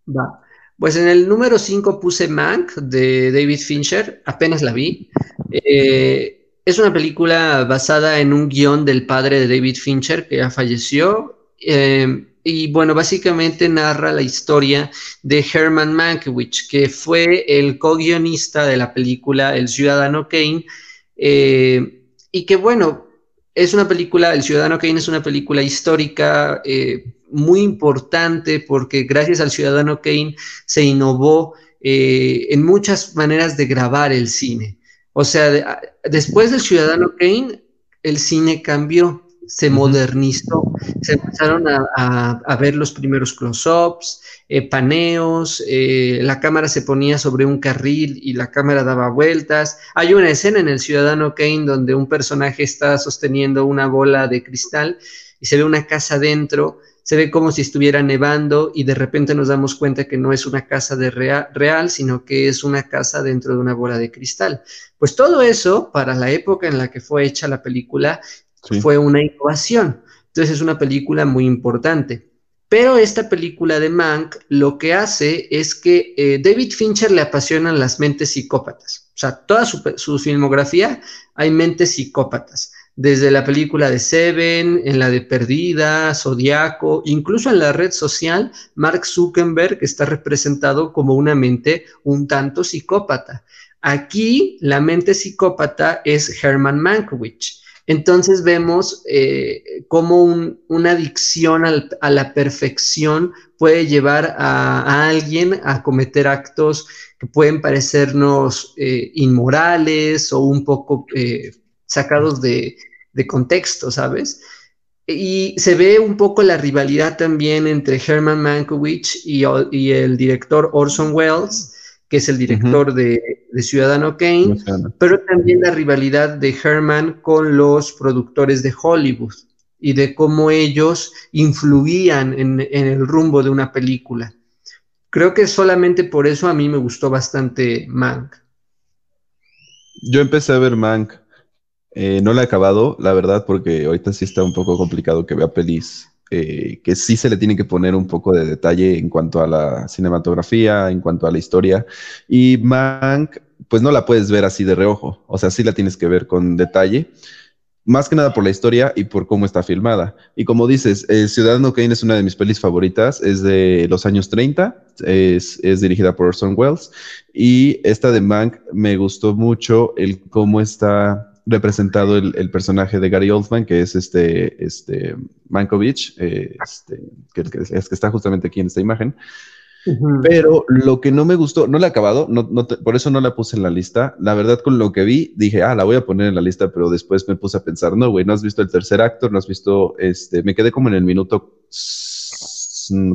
Va. Pues en el número 5 puse Mank de David Fincher, apenas la vi. Eh, es una película basada en un guion del padre de David Fincher que ya falleció. eh, y bueno, básicamente narra la historia de Herman Mankiewicz, que fue el co-guionista de la película El Ciudadano Kane. eh, y que bueno, es una película, El Ciudadano Kane es una película histórica eh, muy importante porque gracias al Ciudadano Kane se innovó en muchas maneras de grabar el cine. O sea, de- a- después del Ciudadano Kane, el cine cambió, se modernizó, se empezaron a, a- a ver los primeros close-ups, eh, paneos, eh, la cámara se ponía sobre un carril y la cámara daba vueltas. Hay una escena en El Ciudadano Kane donde un personaje está sosteniendo una bola de cristal y se ve una casa dentro, se ve como si estuviera nevando y de repente nos damos cuenta que no es una casa de rea- real, sino que es una casa dentro de una bola de cristal. Pues todo eso, para la época en la que fue hecha la película, Sí. fue una innovación. Entonces es una película muy importante. Pero esta película de Mank lo que hace es que eh, David Fincher le apasionan las mentes psicópatas. O sea, toda su filmografía hay mentes psicópatas. Desde la película de Seven, en la de Perdida, Zodiaco, incluso en la red social, Mark Zuckerberg está representado como una mente un tanto psicópata. Aquí la mente psicópata es Herman Mankiewicz. Entonces vemos eh, cómo un- una adicción a la perfección puede llevar a, a alguien a cometer actos que pueden parecernos eh, inmorales o un poco eh, sacados de, de contexto, ¿sabes? Y se ve un poco la rivalidad también entre Herman Mankiewicz y, y el director Orson Welles, que es el director de, de Ciudadano Kane, pero también la rivalidad de Herman con los productores de Hollywood y de cómo ellos influían en, en el rumbo de una película. Creo que solamente por eso a mí me gustó bastante Mank. Yo empecé a ver Mank. Eh, no la he acabado, la verdad, porque ahorita sí está un poco complicado que vea pelis eh, que sí se le tiene que poner un poco de detalle en cuanto a la cinematografía, en cuanto a la historia. Y Mank, pues no la puedes ver así de reojo, o sea, sí la tienes que ver con detalle. Más que nada por la historia y por cómo está filmada. Y como dices, eh, Ciudadano Kane es una de mis pelis favoritas, es de los años 30, es, es dirigida por Orson Welles. Y esta de Mank me gustó mucho el cómo está representado el, el personaje de Gary Oldman, que es este, este Mankovich, eh, este, que, que es que está justamente aquí en esta imagen. Pero lo que no me gustó, no la he acabado, no, no por eso no la puse en la lista. La verdad, con lo que vi, dije, ah, la voy a poner en la lista, pero después me puse a pensar, no, güey, no has visto el tercer acto, no has visto, este, me quedé como en el minuto,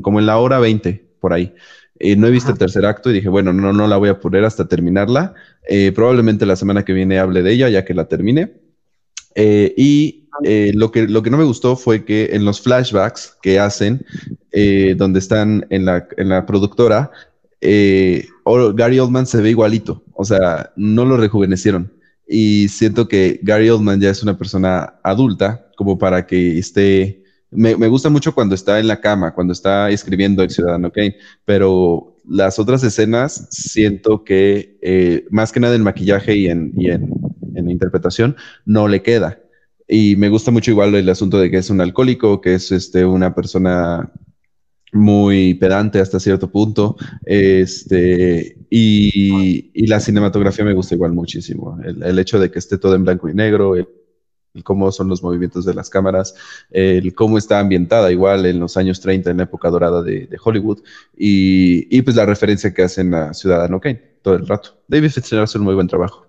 como en la hora 20, por ahí. Eh, no he visto el tercer acto y dije, bueno, no, no la voy a poner hasta terminarla. Eh, probablemente la semana que viene hable de ella, ya que la termine. Eh, y lo, que, lo que no me gustó fue que en los flashbacks que hacen, donde están en la, en la productora, Gary Oldman se ve igualito. O sea, no lo rejuvenecieron. Y siento que Gary Oldman ya es una persona adulta, como para que esté me, gusta mucho cuando está en la cama, cuando está escribiendo el Ciudadano Kane, pero las otras escenas siento que eh, más que nada en maquillaje y en, y en, interpretación no le queda. Y me gusta mucho igual el asunto de que es un alcohólico, que es este, una persona muy pedante hasta cierto punto. Este, y, la cinematografía me gusta igual muchísimo. El, el, hecho de que esté todo en blanco y negro, el, cómo son los movimientos de las cámaras, el cómo está ambientada igual en los años 30, en la época dorada de, Hollywood, y, pues la referencia que hacen a Ciudadano Kane todo el rato. David Fincher hace un muy buen trabajo.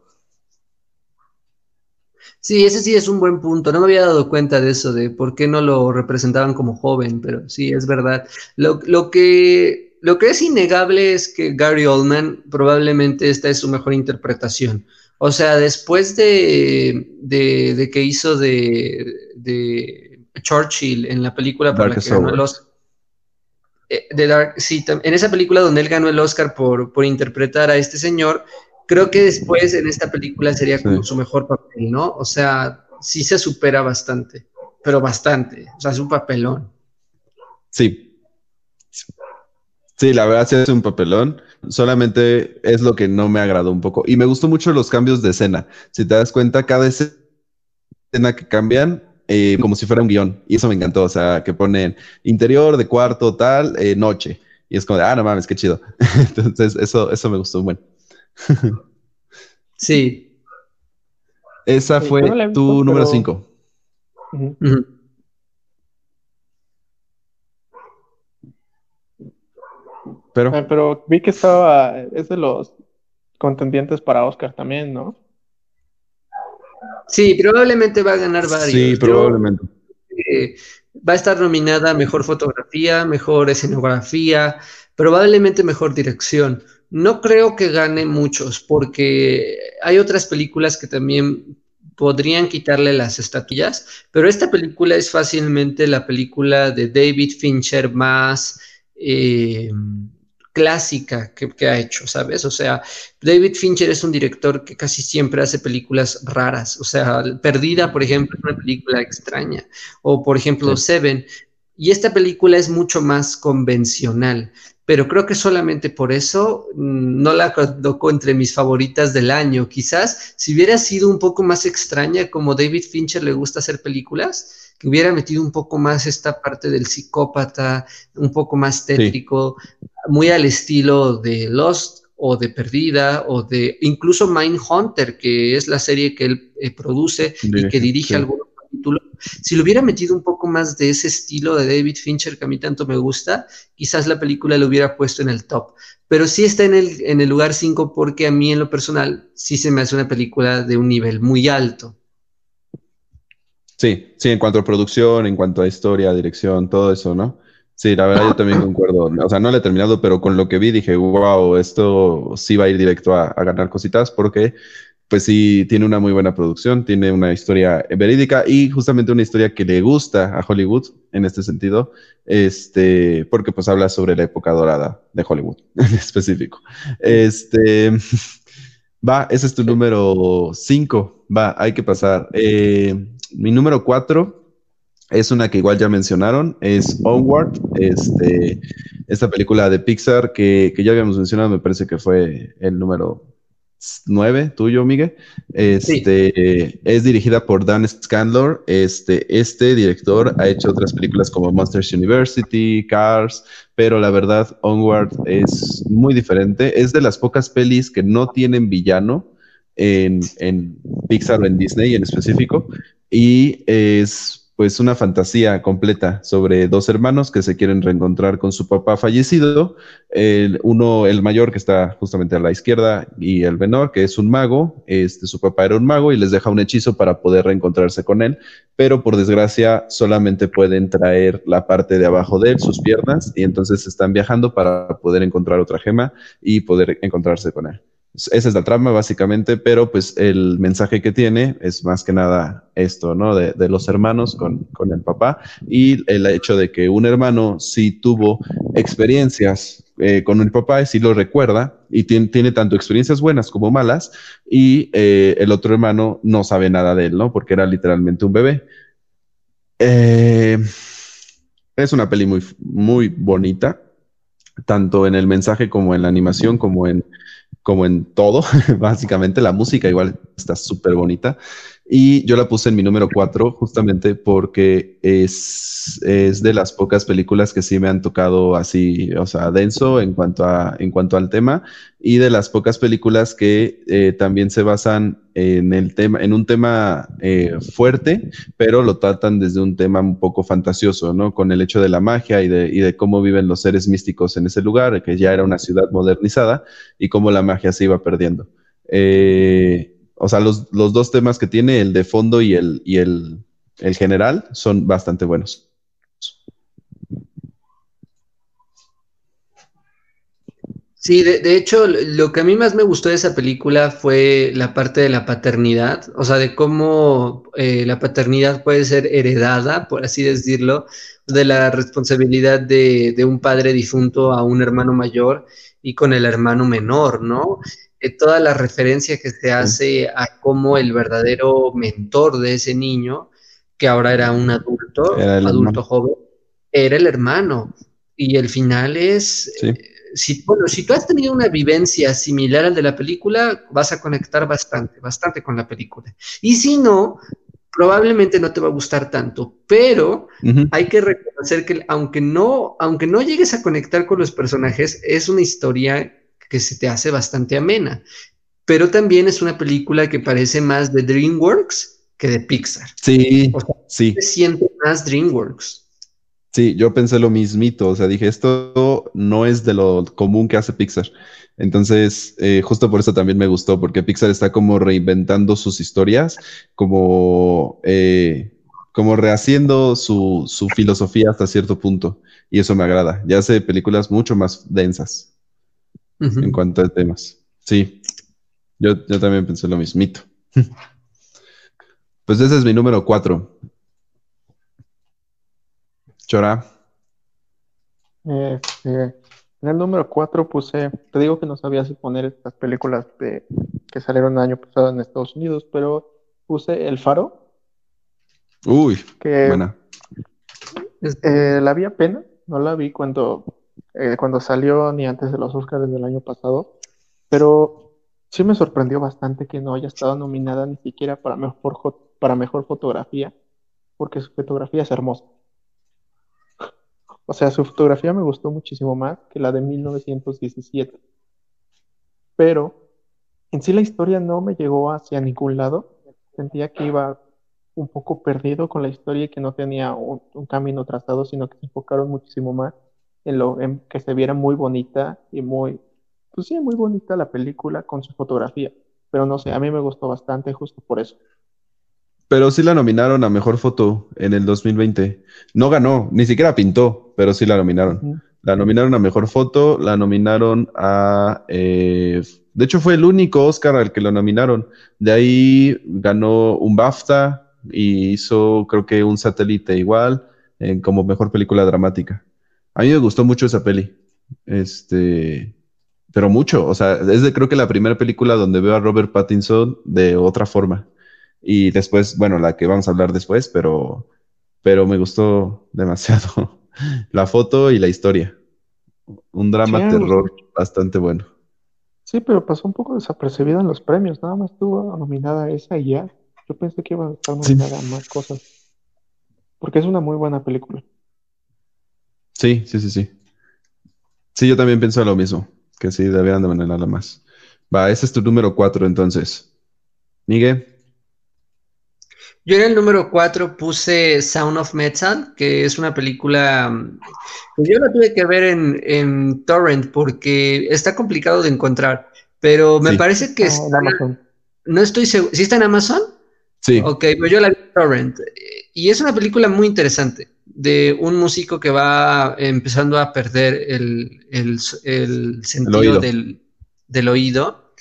Sí, ese sí es un buen punto. No me había dado cuenta de eso, de por qué no lo representaban como joven, pero sí, es verdad. Lo que, lo que es innegable es que Gary Oldman probablemente esta es su mejor interpretación. O sea, después de, de, que hizo de, de, Churchill en la película para la que ganó el Oscar. Eh, de Dark, sí, en esa película donde él ganó el Oscar por, por interpretar a este señor, creo que después en esta película sería como su mejor papel, ¿no? O sea, sí se supera bastante, pero bastante. O sea, es un papelón. Sí. Sí, la verdad sí es un papelón. Solamente es lo que no me agradó un poco. Y me gustó mucho los cambios de escena. Si te das cuenta, cada escena que cambian, eh, como si fuera un guion. Y eso me encantó. O sea, que ponen interior de cuarto, tal, eh, noche. Y es como de, ah, no mames, qué chido. Entonces, eso, eso me gustó bueno. sí. Esa fue tu número 5. Eh, pero... vi que estaba, es de los contendientes para Oscar también, ¿no? Sí, probablemente va a ganar varios. Sí, probablemente. Eh, va a estar nominada Mejor Fotografía, Mejor Escenografía, probablemente Mejor Dirección. No creo que gane muchos, porque hay otras películas que también podrían quitarle las estatuillas, pero esta película es fácilmente la película de David Fincher más... Eh, clásica que, ha hecho, ¿sabes? O sea, David Fincher es un director que casi siempre hace películas raras, o sea, Perdida, por ejemplo, es una película extraña, o por ejemplo, Seven, y esta película es mucho más convencional, pero creo que solamente por eso mm, no la coloco entre mis favoritas del año. Quizás si hubiera sido un poco más extraña, como David Fincher le gusta hacer películas, que hubiera metido un poco más esta parte del psicópata, un poco más tétrico, muy al estilo de Lost o de Perdida o de incluso Mindhunter, que es la serie que él eh, produce y que dirige algunos capítulos. Si lo hubiera metido un poco más de ese estilo de David Fincher que a mí tanto me gusta, quizás la película lo hubiera puesto en el top. Pero sí está en el, en el lugar 5 porque a mí en lo personal sí se me hace una película de un nivel muy alto. Sí, sí, en cuanto a producción, en cuanto a historia, dirección, todo eso, ¿no? Sí, la verdad yo también concuerdo. O sea, no lo he terminado, pero con lo que vi dije, wow, esto sí va a ir directo a, ganar cositas porque pues sí, tiene una muy buena producción, tiene una historia verídica y justamente una historia que le gusta a Hollywood en este sentido, este, porque pues habla sobre la época dorada de Hollywood en específico. Este, va, ese es tu número 5, va, hay que pasar. Eh, mi número cuatro es una que igual ya mencionaron, es Onward, este, esta película de Pixar que, ya habíamos mencionado, me parece que fue el número nueve, tuyo, Miguel. Este, Es dirigida por Dan Scandlor. Este, este director ha hecho otras películas como Monsters University, Cars, pero la verdad, Onward es muy diferente. Es de las pocas pelis que no tienen villano en, en Pixar o en Disney en específico. Y es pues una fantasía completa sobre dos hermanos que se quieren reencontrar con su papá fallecido. El, uno, el mayor que está justamente a la izquierda y el menor que es un mago. Este, su papá era un mago y les deja un hechizo para poder reencontrarse con él, pero por desgracia solamente pueden traer la parte de abajo de él, sus piernas, y entonces están viajando para poder encontrar otra gema y poder encontrarse con él. Esa es la trama básicamente, pero pues el mensaje que tiene es más que nada esto, ¿no? De, los hermanos con, el papá y el hecho de que un hermano sí tuvo experiencias eh, con el papá, sí lo recuerda y tiene, tanto experiencias buenas como malas y eh, el otro hermano no sabe nada de él, ¿no? Porque era literalmente un bebé. Eh, es una peli muy, muy bonita, tanto en el mensaje como en la animación, como en como en todo, básicamente la música igual está súper bonita. Y yo la puse en mi número 4 justamente porque es, es, de las pocas películas que sí me han tocado así, o sea, denso en cuanto, a, en cuanto al tema y de las pocas películas que eh, también se basan en, el tema, en un tema eh, fuerte, pero lo tratan desde un tema un poco fantasioso, ¿no? Con el hecho de la magia y de, y de cómo viven los seres místicos en ese lugar, que ya era una ciudad modernizada y cómo la magia se iba perdiendo. Eh, o sea, los, dos temas que tiene, el de fondo y el, y el, general, son bastante buenos. Sí, de, hecho, lo que a mí más me gustó de esa película fue la parte de la paternidad, o sea, de cómo eh, la paternidad puede ser heredada, por así decirlo, de la responsabilidad de, de, un padre difunto a un hermano mayor y con el hermano menor, ¿no? Toda la referencia que se hace a cómo el verdadero mentor de ese niño, que ahora era un adulto, adulto joven, era el hermano. Y el final es, eh, si, bueno, si tú has tenido una vivencia similar al de la película, vas a conectar bastante, bastante con la película. Y si no, probablemente no te va a gustar tanto, pero hay que reconocer que aunque no, aunque no llegues a conectar con los personajes, es una historia que se te hace bastante amena. Pero también es una película que parece más de DreamWorks que de Pixar. Sí, sí. Se siente más DreamWorks. Sí, yo pensé lo mismito, o sea, dije, esto no es de lo común que hace Pixar. Entonces, eh, justo por eso también me gustó, porque Pixar está como reinventando sus historias, como, eh, como rehaciendo su, su filosofía hasta cierto punto, y eso me agrada. Ya hace películas mucho más densas en cuanto a temas. Sí, yo, yo también pensé lo mismito. pues ese es mi número cuatro. Chora. Este, en el número cuatro puse, te digo que no sabía si poner estas películas de, que salieron el año pasado en Estados Unidos, pero puse El Faro. Uy, que buena. Eh, la vi apenas, no la vi cuando eh, cuando salió ni antes de los Oscars del año pasado, pero sí me sorprendió bastante que no haya estado nominada ni siquiera para mejor, para mejor fotografía, porque su fotografía es hermosa. O sea, su fotografía me gustó muchísimo más que la de 1917. Pero en sí la historia no me llegó hacia ningún lado. Sentía que iba un poco perdido con la historia y que no tenía un, un camino trazado, sino que se enfocaron muchísimo más en, lo, que se viera muy bonita y muy, pues sí, muy bonita la película con su fotografía. Pero no sé, a mí me gustó bastante justo por eso. Pero sí la nominaron a Mejor Foto en el 2020. No ganó, ni siquiera pintó, pero sí la nominaron. La nominaron a Mejor Foto, la nominaron a... Eh, de hecho fue el único Oscar al que lo nominaron. De ahí ganó un BAFTA y hizo creo que un satélite igual como Mejor Película Dramática. A mí me gustó mucho esa peli. Este, pero mucho. O sea, es de, creo que la primera película donde veo a Robert Pattinson de otra forma. Y después, bueno, la que vamos a hablar después, pero, pero me gustó demasiado la foto y la historia. Un drama terror bastante bueno. Sí, pero pasó un poco desapercibida en los premios. Nada más estuvo nominada esa y ya. Yo pensé que iba a estar nominada más cosas. Porque es una muy buena película. Sí, sí, sí, sí. Sí, yo también pienso lo mismo, que sí, deberían de nada más. Va, ese es tu número cuatro entonces. Miguel. Yo en el número 4 puse Sound of Metal, que es una película que yo la tuve que ver en, en Torrent porque está complicado de encontrar, pero me parece que... Ah, no estoy seguro. ¿Sí está en Amazon? Sí. Ok, pues yo la vi en Torrent. Y es una película muy interesante de un músico que va empezando a perder el, el, el sentido Del, del oído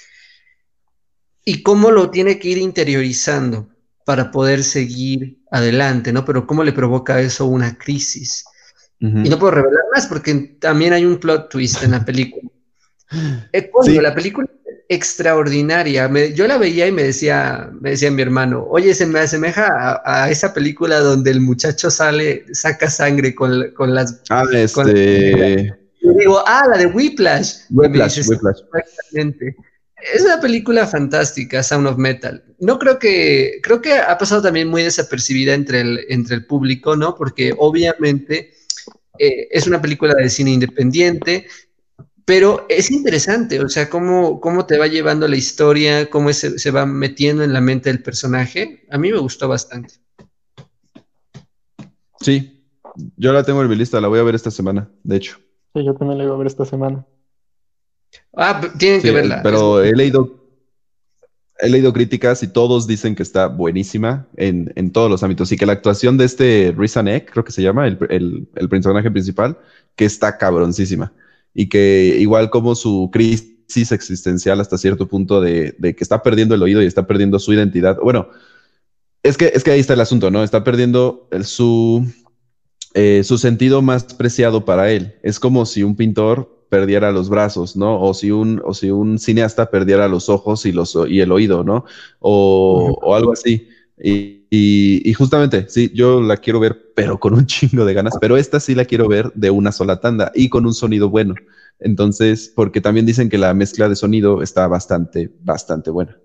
y cómo lo tiene que ir interiorizando para poder seguir adelante, ¿no? Pero cómo le provoca eso una crisis. Y no puedo revelar más porque también hay un plot twist en la película. Es sí. La película extraordinaria. yo la veía y me decía, me decía mi hermano, oye, se me asemeja a, esa película donde el muchacho sale, saca sangre con, con las... Ah, este... y digo, ah, la de Whiplash. Whiplash, Whiplash. Exactamente. Es una película fantástica, Sound of Metal. No creo que, creo que ha pasado también muy desapercibida entre el, entre el público, ¿no? Porque obviamente eh, es una película de cine independiente, pero es interesante, o sea, cómo, cómo te va llevando la historia, cómo se, va metiendo en la mente del personaje. A mí me gustó bastante. Sí, yo la tengo en mi lista, la voy a ver esta semana, de hecho. Sí, yo también la voy a ver esta semana. Ah, tienen que verla. Pero he leído, he leído críticas y todos dicen que está buenísima en, en todos los ámbitos. Y que la actuación de este Riz creo que se llama, el, el, el personaje principal, que está cabroncísima y que igual como su crisis existencial hasta cierto punto de, que está perdiendo el oído y está perdiendo su identidad. Bueno, es que, es que ahí está el asunto, ¿no? Está perdiendo su, eh, su sentido más preciado para él. Es como si un pintor perdiera los brazos, ¿no? O si un, o si un cineasta perdiera los ojos y, los, y el oído, ¿no? O, o algo así. Y, justamente, sí, yo la quiero ver, pero con un chingo de ganas, pero esta sí la quiero ver de una sola tanda y con un sonido bueno. Entonces, porque también dicen que la mezcla de sonido está bastante, bastante buena.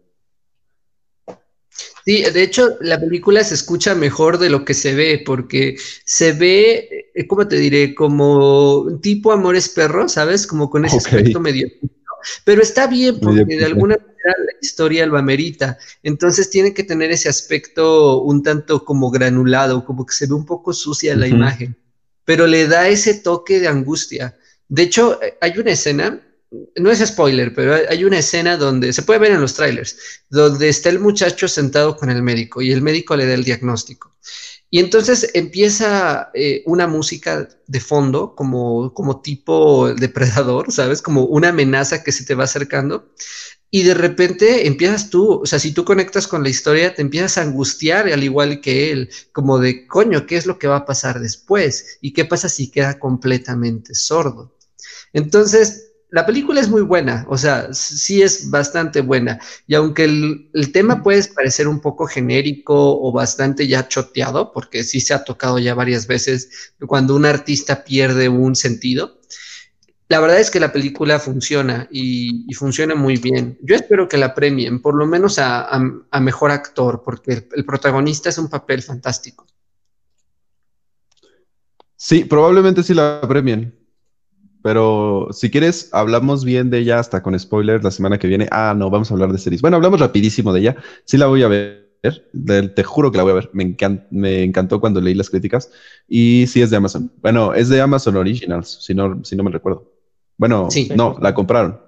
Sí, de hecho, la película se escucha mejor de lo que se ve, porque se ve, eh, ¿cómo te diré? Como tipo Amores Perros, ¿sabes? Como con ese aspecto medio. Pero está bien, porque de alguna la historia lo amerita. Entonces tiene que tener ese aspecto un tanto como granulado, como que se ve un poco sucia la imagen, pero le da ese toque de angustia. De hecho, hay una escena, no es spoiler, pero hay una escena donde se puede ver en los trailers, donde está el muchacho sentado con el médico y el médico le da el diagnóstico. Y entonces empieza eh, una música de fondo, como, como tipo depredador, ¿sabes? Como una amenaza que se te va acercando y de repente empiezas tú, o sea, si tú conectas con la historia, te empiezas a angustiar al igual que él, como de, coño, ¿qué es lo que va a pasar después? ¿Y qué pasa si queda completamente sordo? Entonces, la película es muy buena, o sea, sí es bastante buena. Y aunque el, el, tema puede parecer un poco genérico o bastante ya choteado, porque sí se ha tocado ya varias veces cuando un artista pierde un sentido, la verdad es que la película funciona y, funciona muy bien. Yo espero que la premien, por lo menos a, mejor actor, porque el, protagonista es un papel fantástico. Sí, probablemente sí la premien. Pero si quieres, hablamos bien de ella hasta con spoilers la semana que viene. Ah, no, vamos a hablar de series. Bueno, hablamos rapidísimo de ella. Sí la voy a ver. Te juro que la voy a ver. Me, me encantó cuando leí las críticas. Y sí es de Amazon. Bueno, es de Amazon Originals, si no, si no me recuerdo. Bueno, no, la compraron.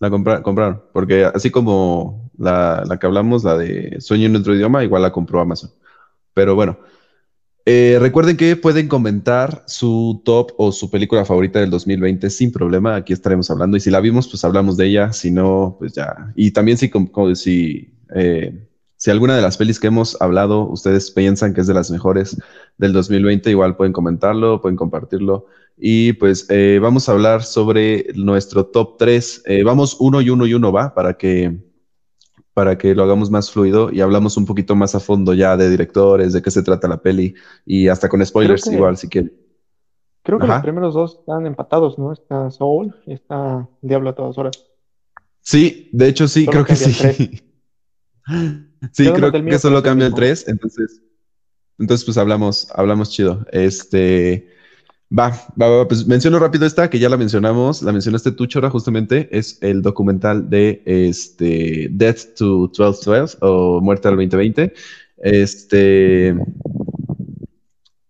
La compraron. Porque así como la, que hablamos, la de Sueño en otro idioma, igual la compró Amazon. Pero bueno. Eh, recuerden que pueden comentar su top o su película favorita del 2020 sin problema. Aquí estaremos hablando. Y si la vimos, pues hablamos de ella. Si no, pues ya. Y también si, como, si, eh, si alguna de las pelis que hemos hablado, ustedes piensan que es de las mejores del 2020, igual pueden comentarlo, pueden compartirlo. Y pues eh, vamos a hablar sobre nuestro top 3. Eh, vamos uno y uno y uno, ¿va? Para que, para que lo hagamos más fluido y hablamos un poquito más a fondo ya de directores, de qué se trata la peli y hasta con spoilers igual, si quieren. Creo que los primeros dos están empatados, ¿no? Está Soul y está Diablo a todas horas. Sí, de hecho sí, creo que sí. sí, creo que solo cambia el 3, entonces, entonces pues hablamos, hablamos chido. Este... Va, va, va, pues menciono rápido esta, que ya la mencionamos, la mencionaste tú, Chora, justamente, es el documental de este, Death to 1212 o Muerte al 2020. Este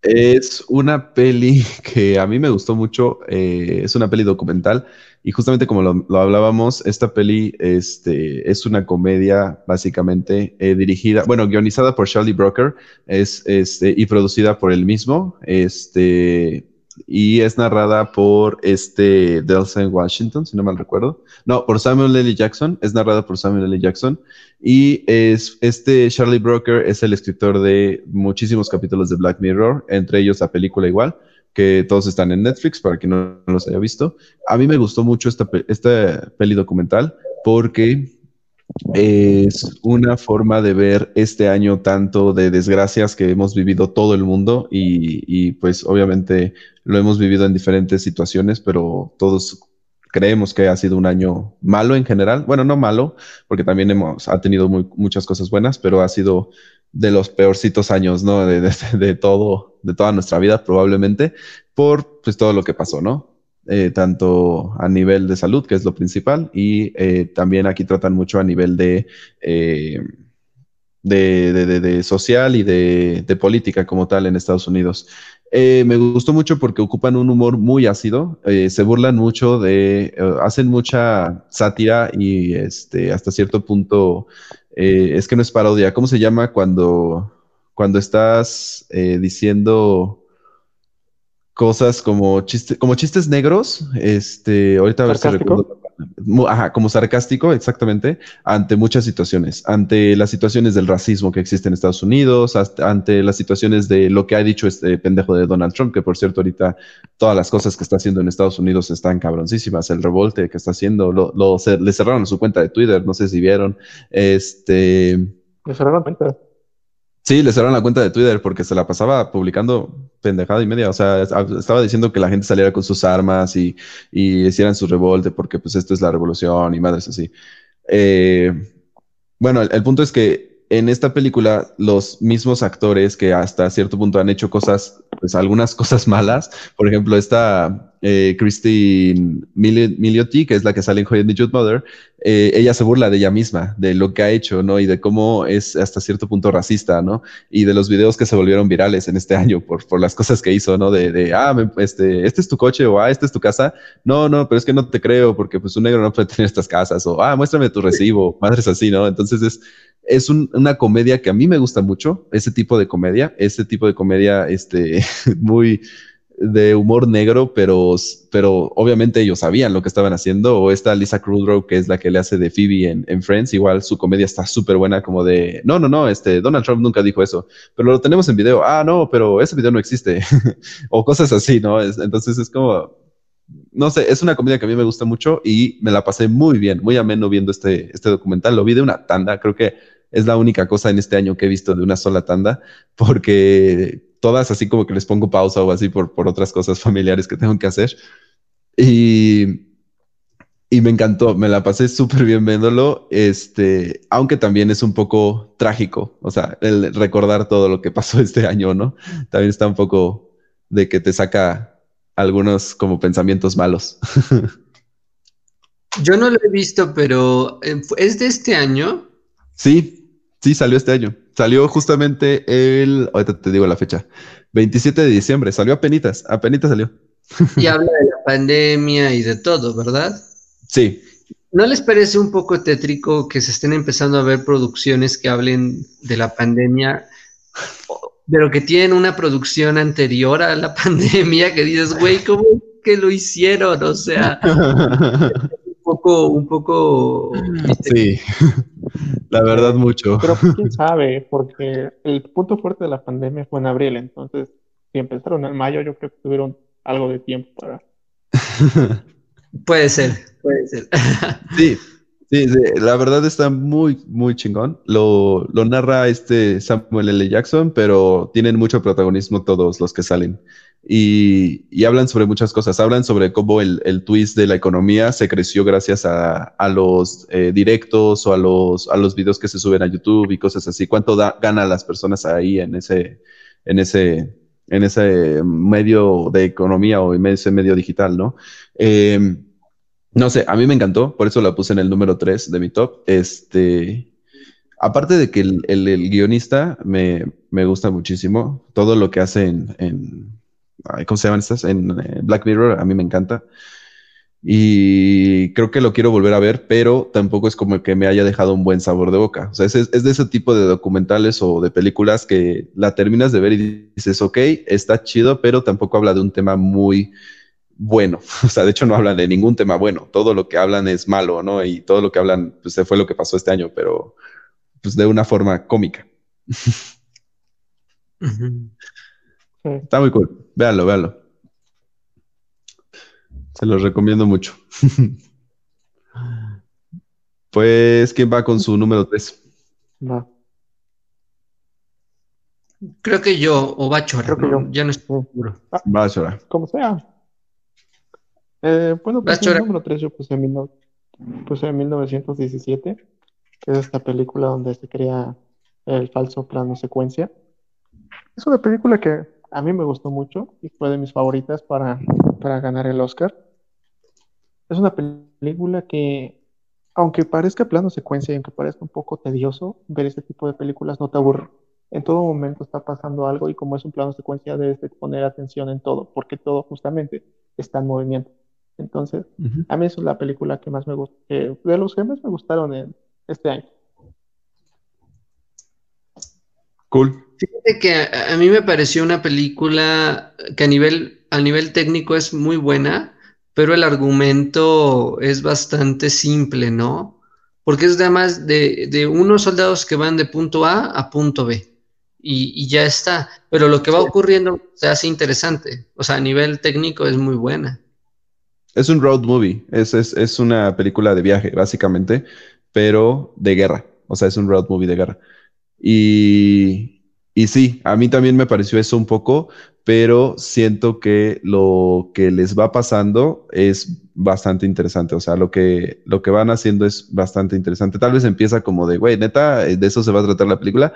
es una peli que a mí me gustó mucho. eh, es una peli documental y justamente como lo, hablábamos, esta peli este, es una comedia básicamente eh, dirigida, bueno, guionizada por Charlie Brooker es, este, y producida por él mismo. Este, y es narrada por este Delson Washington, si no mal recuerdo. No, por Samuel L. Jackson, es narrada por Samuel L. Jackson. Y es, este Charlie Brooker es el escritor de muchísimos capítulos de Black Mirror, entre ellos la película igual, que todos están en Netflix para quien no los haya visto. A mí me gustó mucho esta, esta peli documental porque es una forma de ver este año tanto de desgracias que hemos vivido todo el mundo y, y, pues obviamente lo hemos vivido en diferentes situaciones, pero todos creemos que ha sido un año malo en general. Bueno, no malo, porque también hemos, ha tenido muchas cosas buenas, pero ha sido de los peorcitos años, ¿no? De, de- de todo, de toda nuestra vida probablemente, por pues todo lo que pasó, ¿no? Eh, tanto a nivel de salud, que es lo principal, y eh, también aquí tratan mucho a nivel de, eh, de, de- de- social y de, política como tal en Estados Unidos. Me gustó mucho porque ocupan un humor muy ácido, se burlan mucho de, hacen mucha sátira y este, hasta cierto punto, es que no es parodia, ¿cómo se llama cuando, cuando estás diciendo cosas como, chiste, como chistes negros, este, ahorita a ver si recuerdo. Ajá, como sarcástico, exactamente, ante muchas situaciones, ante las situaciones del racismo que existe en Estados Unidos, hasta- ante las situaciones de lo que ha dicho este pendejo de Donald Trump, que por cierto ahorita todas las cosas que está haciendo en Estados Unidos están cabroncísimas, el revolte que está haciendo, lo, lo- se- le cerraron su cuenta de Twitter, no sé si vieron, este... Me cerraron cuenta. Sí, le cerraron la cuenta de Twitter porque se la pasaba publicando pendejada y media. O sea, es- estaba diciendo que la gente saliera con sus armas y, y hicieran su revolte porque pues esto es la revolución y madres así. Eh, bueno, el punto es que en esta película los mismos actores que hasta cierto punto han hecho cosas, pues algunas cosas malas, por ejemplo, esta eh, Christine Mili- Milioti, que es la que sale en How I Met Your Mother, eh, ella se burla de ella misma, de lo que ha hecho, ¿no? Y de cómo es hasta cierto punto racista, ¿no? Y de los videos que se volvieron virales en este año por, por las cosas que hizo, ¿no? De, de ah, me- este, este es tu coche o ah, esta es tu casa. No, no, pero es que no te creo porque pues un negro no puede tener estas casas o ah, muéstrame tu recibo, madres así, ¿no? Entonces es, es un- una comedia que a mí me gusta mucho, ese tipo de comedia, ese tipo de comedia, este, muy de humor negro, pero, pero obviamente ellos sabían lo que estaban haciendo. O esta Lisa Kudrow, que es la que le hace de Phoebe en, en Friends, igual su comedia está súper buena, como de, no, no, no, este, Donald Trump nunca dijo eso, pero lo tenemos en video. Ah, no, pero ese video no existe. o cosas así, ¿no? Es- entonces es como, no sé, es una comedia que a mí me gusta mucho y me la pasé muy bien, muy ameno viendo este, este documental. Lo vi de una tanda, creo que es la única cosa en este año que he visto de una sola tanda, porque todas así como que les pongo pausa o así por, por otras cosas familiares que tengo que hacer. Y, y me encantó, me la pasé súper bien viéndolo, este, aunque también es un poco trágico, o sea, el recordar todo lo que pasó este año, ¿no? También está un poco de que te saca algunos como pensamientos malos. Yo no lo he visto, pero eh, ¿es de este año? Sí, sí, salió este año. Salió justamente el, ahorita te digo la fecha, 27 de diciembre, salió a penitas, a penitas salió. Y habla de la pandemia y de todo, ¿verdad? Sí, ¿No les parece un poco tétrico que se estén empezando a ver producciones que hablen de la pandemia, pero que tienen una producción anterior a la pandemia que dices, güey, ¿cómo es que lo hicieron? O sea, un poco, un poco... sí, la verdad mucho. Pero pues, quién sabe, porque el punto fuerte de la pandemia fue en abril, entonces si empezaron en mayo, yo creo que tuvieron algo de tiempo para... Puede ser, puede ser. Sí, sí, sí, la verdad está muy, muy chingón. Lo, lo narra este Samuel L. Jackson, pero tienen mucho protagonismo todos los que salen. Y, y hablan sobre muchas cosas. Hablan sobre cómo el, el twist de la economía se creció gracias a, a los eh, directos o a los, a los videos que se suben a YouTube y cosas así. ¿Cuánto da, gana las personas ahí en ese, en ese, en ese medio de economía o en ese medio digital, ¿no? Eh, no sé, a mí me encantó, por eso la puse en el número 3 de mi top. Este, aparte de que el, el, guionista me, me, gusta muchísimo, todo lo que hace en, en ¿cómo se llaman estas? En eh, Black Mirror, a mí me encanta. Y creo que lo quiero volver a ver, pero tampoco es como que me haya dejado un buen sabor de boca. O sea, es, es de ese tipo de documentales o de películas que la terminas de ver y dices, ok, está chido, pero tampoco habla de un tema muy bueno. O sea, de hecho no hablan de ningún tema bueno. Todo lo que hablan es malo, ¿no? Y todo lo que hablan, pues fue lo que pasó este año, pero pues de una forma cómica. Está muy cool. Véanlo, véanlo. Se los recomiendo mucho. pues, ¿quién va con su número 3? Va. Creo que yo, o va Creo que yo. Ya no estoy seguro. Ah, Va a llorar. como sea. Eh, bueno, pues el Chora. número 3 yo puse en, mil puse en 1917, que es esta película donde se crea el falso plano secuencia. Es una película que a mí me gustó mucho y fue de mis favoritas para, para ganar el Oscar. Es una película que, aunque parezca plano secuencia y aunque parezca un poco tedioso, ver este tipo de películas no te aburre. En todo momento está pasando algo y como es un plano secuencia debes de poner atención en todo, porque todo justamente está en movimiento. Entonces, a mí es la película que más me gusta, de los que más me gustaron en este año. Cool. Fíjate que a, a mí me pareció una película que a nivel, a nivel técnico es muy buena, pero el argumento es bastante simple, ¿no? Porque es nada más de, de unos soldados que van de punto A a punto B y, y ya está. Pero lo que va ocurriendo se hace interesante. O sea, a nivel técnico es muy buena. Es un road movie. Es, es, es una película de viaje, básicamente, pero de guerra. O sea, es un road movie de guerra. Y, y sí, a mí también me pareció eso un poco, pero siento que lo que les va pasando es bastante interesante. O sea, lo que, lo que van haciendo es bastante interesante. Tal vez empieza como de, güey, neta, de eso se va a tratar la película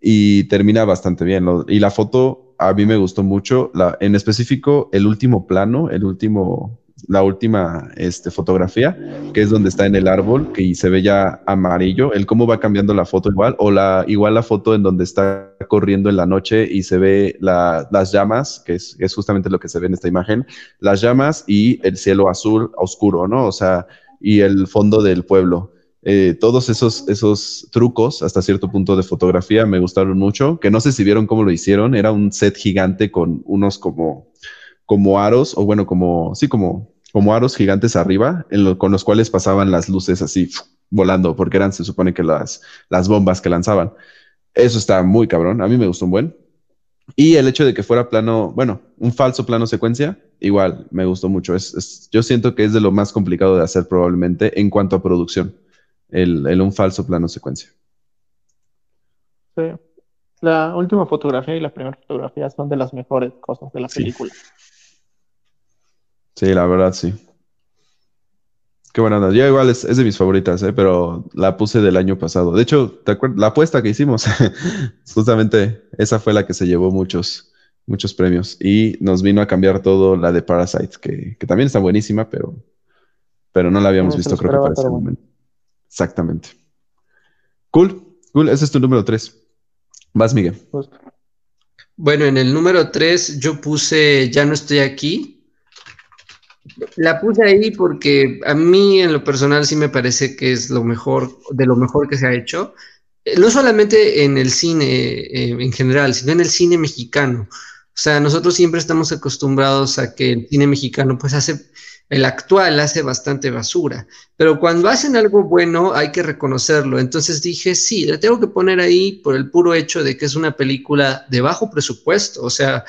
y termina bastante bien. Lo- y la foto a mí me gustó mucho. La, en específico, el último plano, el último, la última este, fotografía, que es donde está en el árbol, que se ve ya amarillo, el cómo va cambiando la foto igual, o la, igual la foto en donde está corriendo en la noche y se ve la- las llamas, que es, es justamente lo que se ve en esta imagen, las llamas y el cielo azul oscuro, ¿no? O sea, y el fondo del pueblo. Eh, todos esos, esos trucos hasta cierto punto de fotografía me gustaron mucho, que no sé si vieron cómo lo hicieron, era un set gigante con unos como, como aros, o bueno, como, sí, como, como aros gigantes arriba, en lo- con los cuales pasaban las luces así volando, porque eran, se supone que las, las bombas que lanzaban. Eso está muy cabrón, a mí me gustó un buen. Y el hecho de que fuera plano, bueno, un falso plano secuencia, igual me gustó mucho. Es, es- yo siento que es de lo más complicado de hacer probablemente en cuanto a producción, el, el un falso plano secuencia. Sí. La última fotografía y la primera fotografía son de las mejores cosas de la Sí. película. Sí, la verdad, sí. Qué buena onda. Yo igual es, es de mis favoritas, ¿eh? pero la puse del año pasado. De hecho, ¿te acuerdas? La apuesta que hicimos, justamente esa fue la que se llevó muchos, muchos premios y nos vino a cambiar todo la de Parasite, que, que también está buenísima, pero, pero no la habíamos No visto creo que para ese momento. Exactamente. Cool, cool. Ese es tu número 3. Vas, Miguel. Bueno, en el número 3 yo puse Ya no estoy aquí. La puse ahí porque a mí en lo personal sí me parece que es lo mejor, de lo mejor que se ha hecho. Eh, No solamente en el cine eh, en general, sino en el cine mexicano. O sea, nosotros siempre estamos acostumbrados a que el cine mexicano pues hace, el actual hace bastante basura. Pero cuando hacen algo bueno hay que reconocerlo. Entonces dije, sí, la tengo que poner ahí por el puro hecho de que es una película de bajo presupuesto. O sea,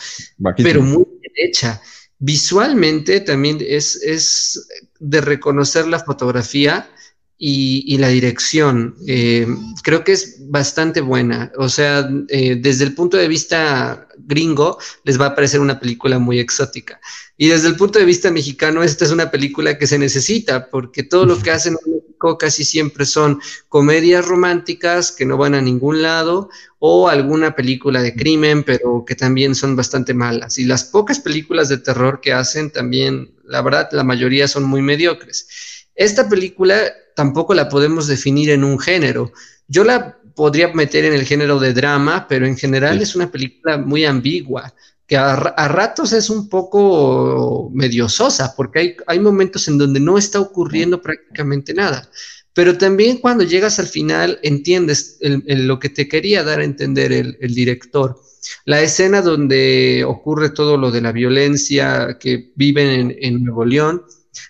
pero muy bien hecha. Visualmente también es, es de reconocer la fotografía y, y la dirección. Eh, creo que es bastante buena. O sea, eh, desde el punto de vista gringo, les va a parecer una película muy exótica. Y desde el punto de vista mexicano, esta es una película que se necesita, porque todo lo que hacen en México casi siempre son comedias románticas que no van a ningún lado o alguna película de crimen, pero que también son bastante malas. Y las pocas películas de terror que hacen también, la verdad, la mayoría son muy mediocres. Esta película tampoco la podemos definir en un género. Yo la podría meter en el género de drama, pero en general es una película muy ambigua, que a, ratos es un poco medio sosa, porque hay, hay momentos en donde no está ocurriendo prácticamente nada. Pero también cuando llegas al final entiendes lo que te quería dar a entender el, director. La escena donde ocurre todo lo de la violencia que viven en, Nuevo León,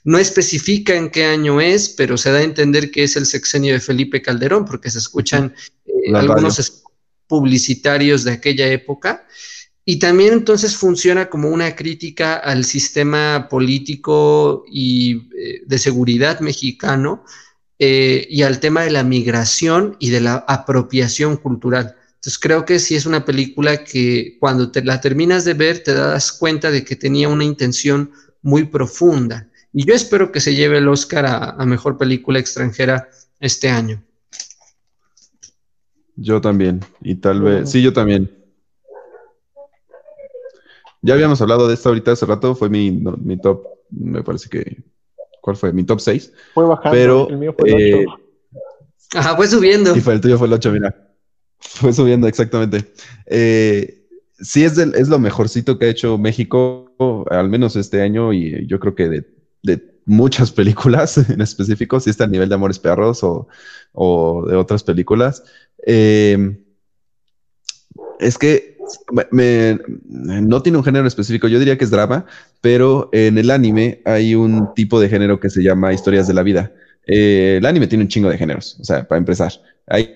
no especifica en qué año es, pero se da a entender que es el sexenio de Felipe Calderón, porque se escuchan eh, algunos publicitarios de aquella época. Y también entonces funciona como una crítica al sistema político y eh, de seguridad mexicano, eh, y al tema de la migración y de la apropiación cultural. Entonces creo que sí es una película que cuando te la terminas de ver te das cuenta de que tenía una intención muy profunda. Y yo espero que se lleve el Oscar a, Mejor Película Extranjera este año. Yo también, y tal vez, sí, yo también. Ya habíamos hablado de esto ahorita hace rato, fue mi, mi top, me parece que ¿Cuál fue? Mi top 6. Fue bajando, pero, el mío fue el 8. Eh, Ajá, fue subiendo. Y fue, el tuyo fue el 8, mira. Fue subiendo, exactamente. Eh, sí, es, es lo mejorcito que ha hecho México, al menos este año, y yo creo que de, de muchas películas en específico, si está a nivel de Amores Perros o, o de otras películas. Eh, es que no tiene un género específico, yo diría que es drama, pero en el anime hay un tipo de género que se llama historias de la vida. Eh, el anime tiene un chingo de géneros, o sea, para empezar. Ahí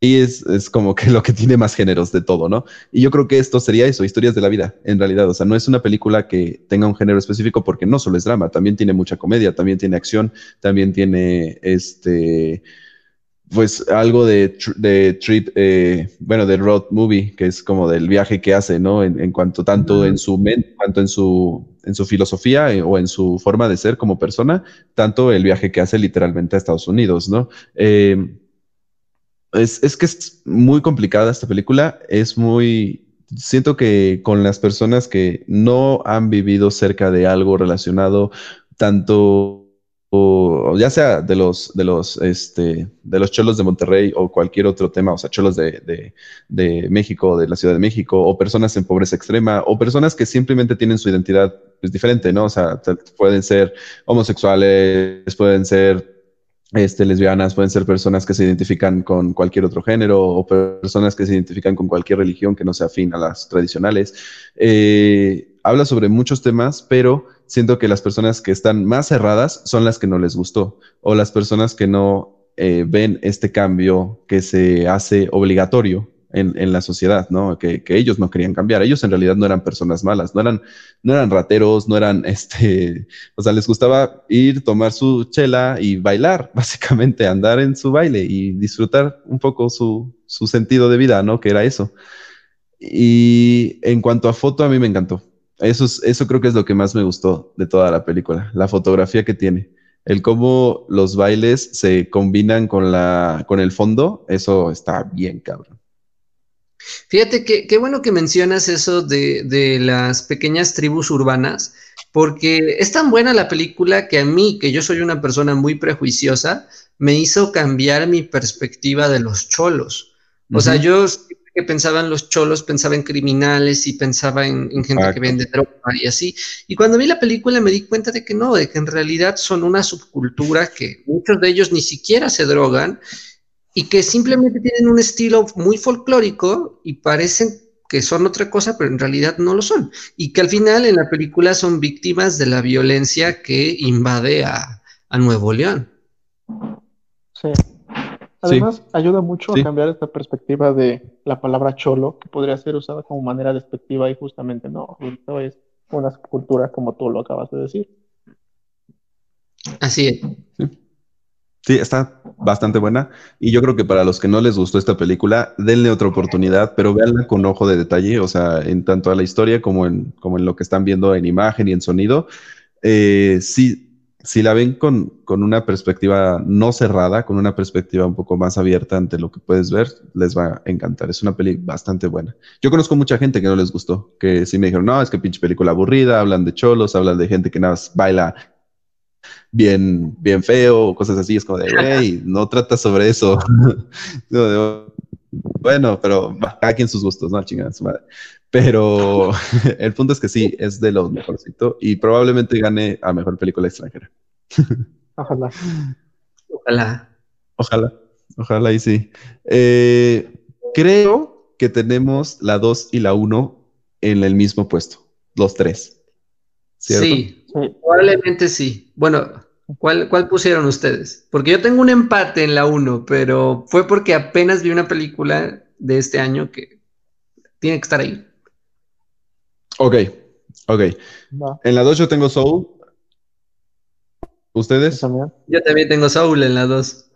es, es, como que lo que tiene más géneros de todo, ¿no? Y yo creo que esto sería eso, historias de la vida, en realidad. O sea, no es una película que tenga un género específico porque no solo es drama, también tiene mucha comedia, también tiene acción, también tiene este pues algo de, de trip, eh, bueno, de road movie, que es como del viaje que hace, ¿no? En, cuanto tanto en su mente, cuanto en su, en su filosofía eh, o en su forma de ser como persona, tanto el viaje que hace literalmente a Estados Unidos, ¿no? Eh, es, es que es muy complicada esta película, es muy, siento que con las personas que no han vivido cerca de algo relacionado tanto o ya sea de los, de los, este, de los cholos de Monterrey o cualquier otro tema, o sea, cholos de, de, de, México, de la Ciudad de México, o personas en pobreza extrema, o personas que simplemente tienen su identidad pues, diferente, ¿no? O sea, pueden ser homosexuales, pueden ser este, lesbianas, pueden ser personas que se identifican con cualquier otro género o personas que se identifican con cualquier religión que no sea afín a las tradicionales. Eh, habla sobre muchos temas, pero siento que las personas que están más cerradas son las que no les gustó o las personas que no eh, ven este cambio que se hace obligatorio en, la sociedad, ¿no? Que, ellos no querían cambiar. Ellos en realidad no eran personas malas, no eran, no eran rateros, no eran, este, o sea, les gustaba ir, tomar su chela y bailar, básicamente, andar en su baile y disfrutar un poco su, su sentido de vida, ¿no? Que era eso. Y en cuanto a foto, a mí me encantó. Eso, eso creo que es lo que más me gustó de toda la película, la fotografía que tiene. El cómo los bailes se combinan con, la, con el fondo, eso está bien cabrón. Fíjate que qué bueno que mencionas eso de, de, las pequeñas tribus urbanas, porque es tan buena la película que a mí, que yo soy una persona muy prejuiciosa, me hizo cambiar mi perspectiva de los cholos. O sea, yo que pensaba en los cholos, pensaba en criminales y pensaba en, gente que vende droga y así. Y cuando vi la película me di cuenta de que no, de que en realidad son una subcultura que muchos de ellos ni siquiera se drogan y que simplemente tienen un estilo muy folclórico y parecen que son otra cosa, pero en realidad no lo son. Y que al final en la película son víctimas de la violencia que invade a, a Nuevo León. Sí. Además, ayuda mucho a cambiar esta perspectiva de la palabra cholo, que podría ser usada como manera despectiva y justamente no, esto es una cultura como tú lo acabas de decir. Así es. Sí. está bastante buena. Y yo creo que para los que no les gustó esta película, denle otra oportunidad, pero véanla con ojo de detalle, o sea, en tanto a la historia como en, como en lo que están viendo en imagen y en sonido. Eh, sí, si la ven con, una perspectiva no cerrada, con una perspectiva un poco más abierta ante lo que puedes ver, les va a encantar. Es una peli bastante buena. Yo conozco mucha gente que no les gustó, que sí me dijeron, no, es que pinche película aburrida, hablan de cholos, hablan de gente que nada más baila bien, bien feo, cosas así. Es como de, hey, no trata sobre eso. bueno, pero cada quien sus gustos, ¿no? Chingada su madre. Pero el punto es que sí, es de los mejorcito y probablemente gane a mejor película extranjera. Ojalá. Ojalá. Ojalá, ojalá y sí. Eh, creo que tenemos la 2 y la 1 en el mismo puesto, los tres. ¿cierto? Sí, Sí. probablemente sí. Bueno, ¿cuál, cuál pusieron ustedes? Porque yo tengo un empate en la 1, pero fue porque apenas vi una película de este año que tiene que estar ahí. Ok, ok. En la 2 yo tengo Soul. yo ¿Ustedes? también. Yo también tengo Soul en la 2.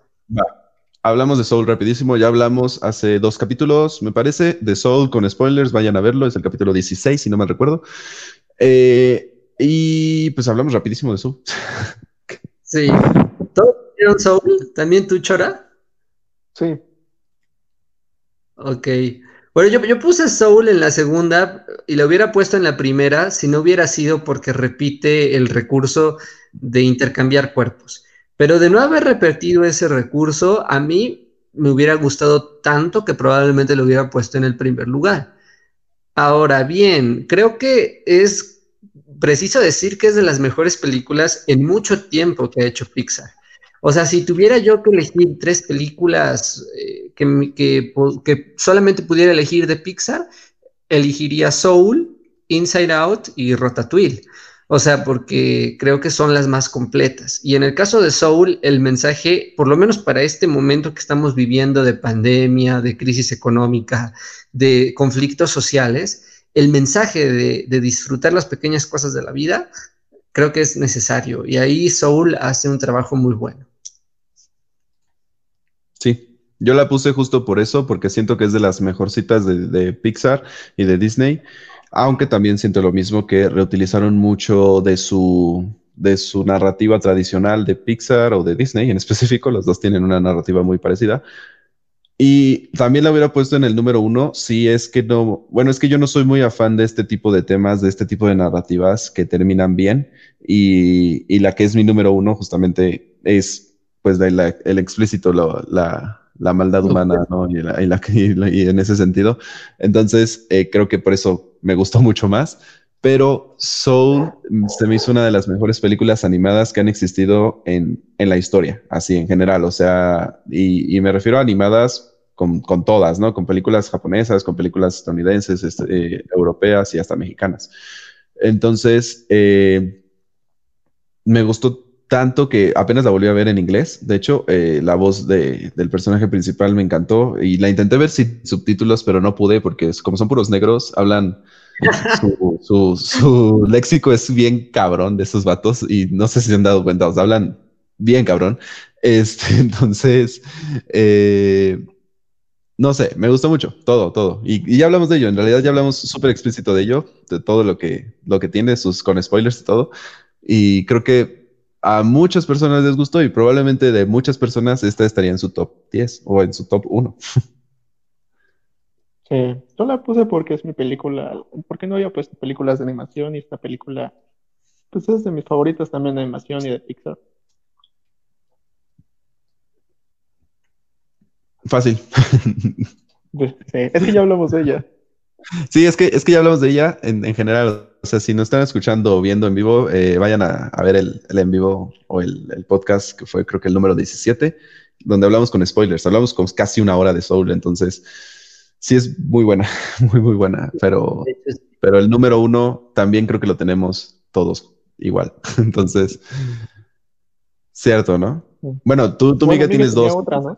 Hablamos de Soul rapidísimo. Ya hablamos hace dos capítulos, me parece, de Soul con spoilers. Vayan a verlo. Es el capítulo 16, si no me recuerdo. Eh, y pues hablamos rapidísimo de Soul. Sí. ¿Todos vieron Soul? ¿También tú, Chora? Sí, Ok. Bueno, yo, yo puse Soul en la segunda y la hubiera puesto en la primera si no hubiera sido porque repite el recurso de intercambiar cuerpos. Pero de no haber repetido ese recurso, a mí me hubiera gustado tanto que probablemente lo hubiera puesto en el primer lugar. Ahora bien, creo que es preciso decir que es de las mejores películas en mucho tiempo que ha hecho Pixar. O sea, si tuviera yo que elegir tres películas eh, que, que solamente pudiera elegir de Pixar, elegiría Soul, Inside Out y Ratatouille. O sea, porque creo que son las más completas. Y en el caso de Soul, el mensaje, por lo menos para este momento que estamos viviendo de pandemia, de crisis económica, de conflictos sociales, el mensaje de, de disfrutar las pequeñas cosas de la vida, creo que es necesario. Y ahí Soul hace un trabajo muy bueno. Yo la puse justo por eso, porque siento que es de las mejorcitas de, de Pixar y de Disney, aunque también siento lo mismo que reutilizaron mucho de su, de su narrativa tradicional de Pixar o de Disney en específico, los dos tienen una narrativa muy parecida. Y también la hubiera puesto en el número uno si es que no, bueno, es que yo no soy muy afán de este tipo de temas, de este tipo de narrativas que terminan bien y, y la que es mi número uno justamente es pues el explícito, la, la maldad humana, ¿no? Y, la- y la- y la- y en ese sentido. Entonces, eh, creo que por eso me gustó mucho más. Pero Soul mm, se me hizo una de las mejores películas animadas que han existido en, en la historia, así en general. O sea, y, y me refiero a animadas con, con todas, ¿no? Con películas japonesas, con películas estadounidenses, este, eh, europeas y hasta mexicanas. Entonces, eh, me gustó tanto que apenas la volví a ver en inglés. De hecho, eh, la voz de- del personaje principal me encantó y la intenté ver sin subtítulos, pero no pude porque es- como son puros negros, hablan su, su- su léxico es bien cabrón de esos vatos y no sé si se han dado cuenta, o hablan bien cabrón. Este, entonces, eh, no sé, me gustó mucho, todo, todo. Y, y ya hablamos de ello, en realidad ya hablamos súper explícito de ello, de todo lo que, lo que tiene, sus, con spoilers y todo. Y creo que a muchas personas les gustó y probablemente de muchas personas esta estaría en su top 10 o en su top 1. sí. Yo la puse porque es mi película, porque no había puesto películas de animación y esta película, pues es de mis favoritas también de animación y de Pixar. Fácil. Sí, es que ya hablamos de ella. Sí, es que, es que ya hablamos de ella en, en general. O sea, si nos están escuchando o viendo en vivo, eh, vayan a, a ver el, el en vivo o el, el podcast que fue creo que el número 17, donde hablamos con spoilers. Hablamos con casi una hora de Soul, entonces sí es muy buena, muy, muy buena. Pero, pero el número uno también creo que lo tenemos todos igual. Entonces, cierto, ¿no? Bueno, tú, tú Bueno, Miguel, tienes dos. otra, ¿no?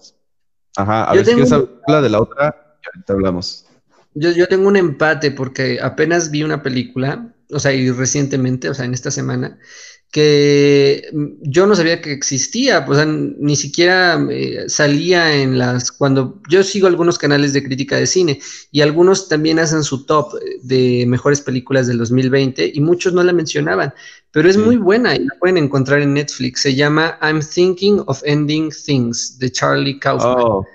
Ajá, a Yo ver si quieres un- hablar de la otra ahorita hablamos. Yo, yo tengo un empate porque apenas vi una película, o sea, y recientemente, o sea, en esta semana, que mm, yo no sabía que existía, pues, o sea, ni siquiera eh, salía en las, cuando yo sigo algunos canales de crítica de cine y algunos también hacen su top de mejores películas del 2020 y muchos no la mencionaban, pero es Sí. muy buena y la pueden encontrar en Netflix. Se llama I'm Thinking of Ending Things de Charlie Kaufman. Oh,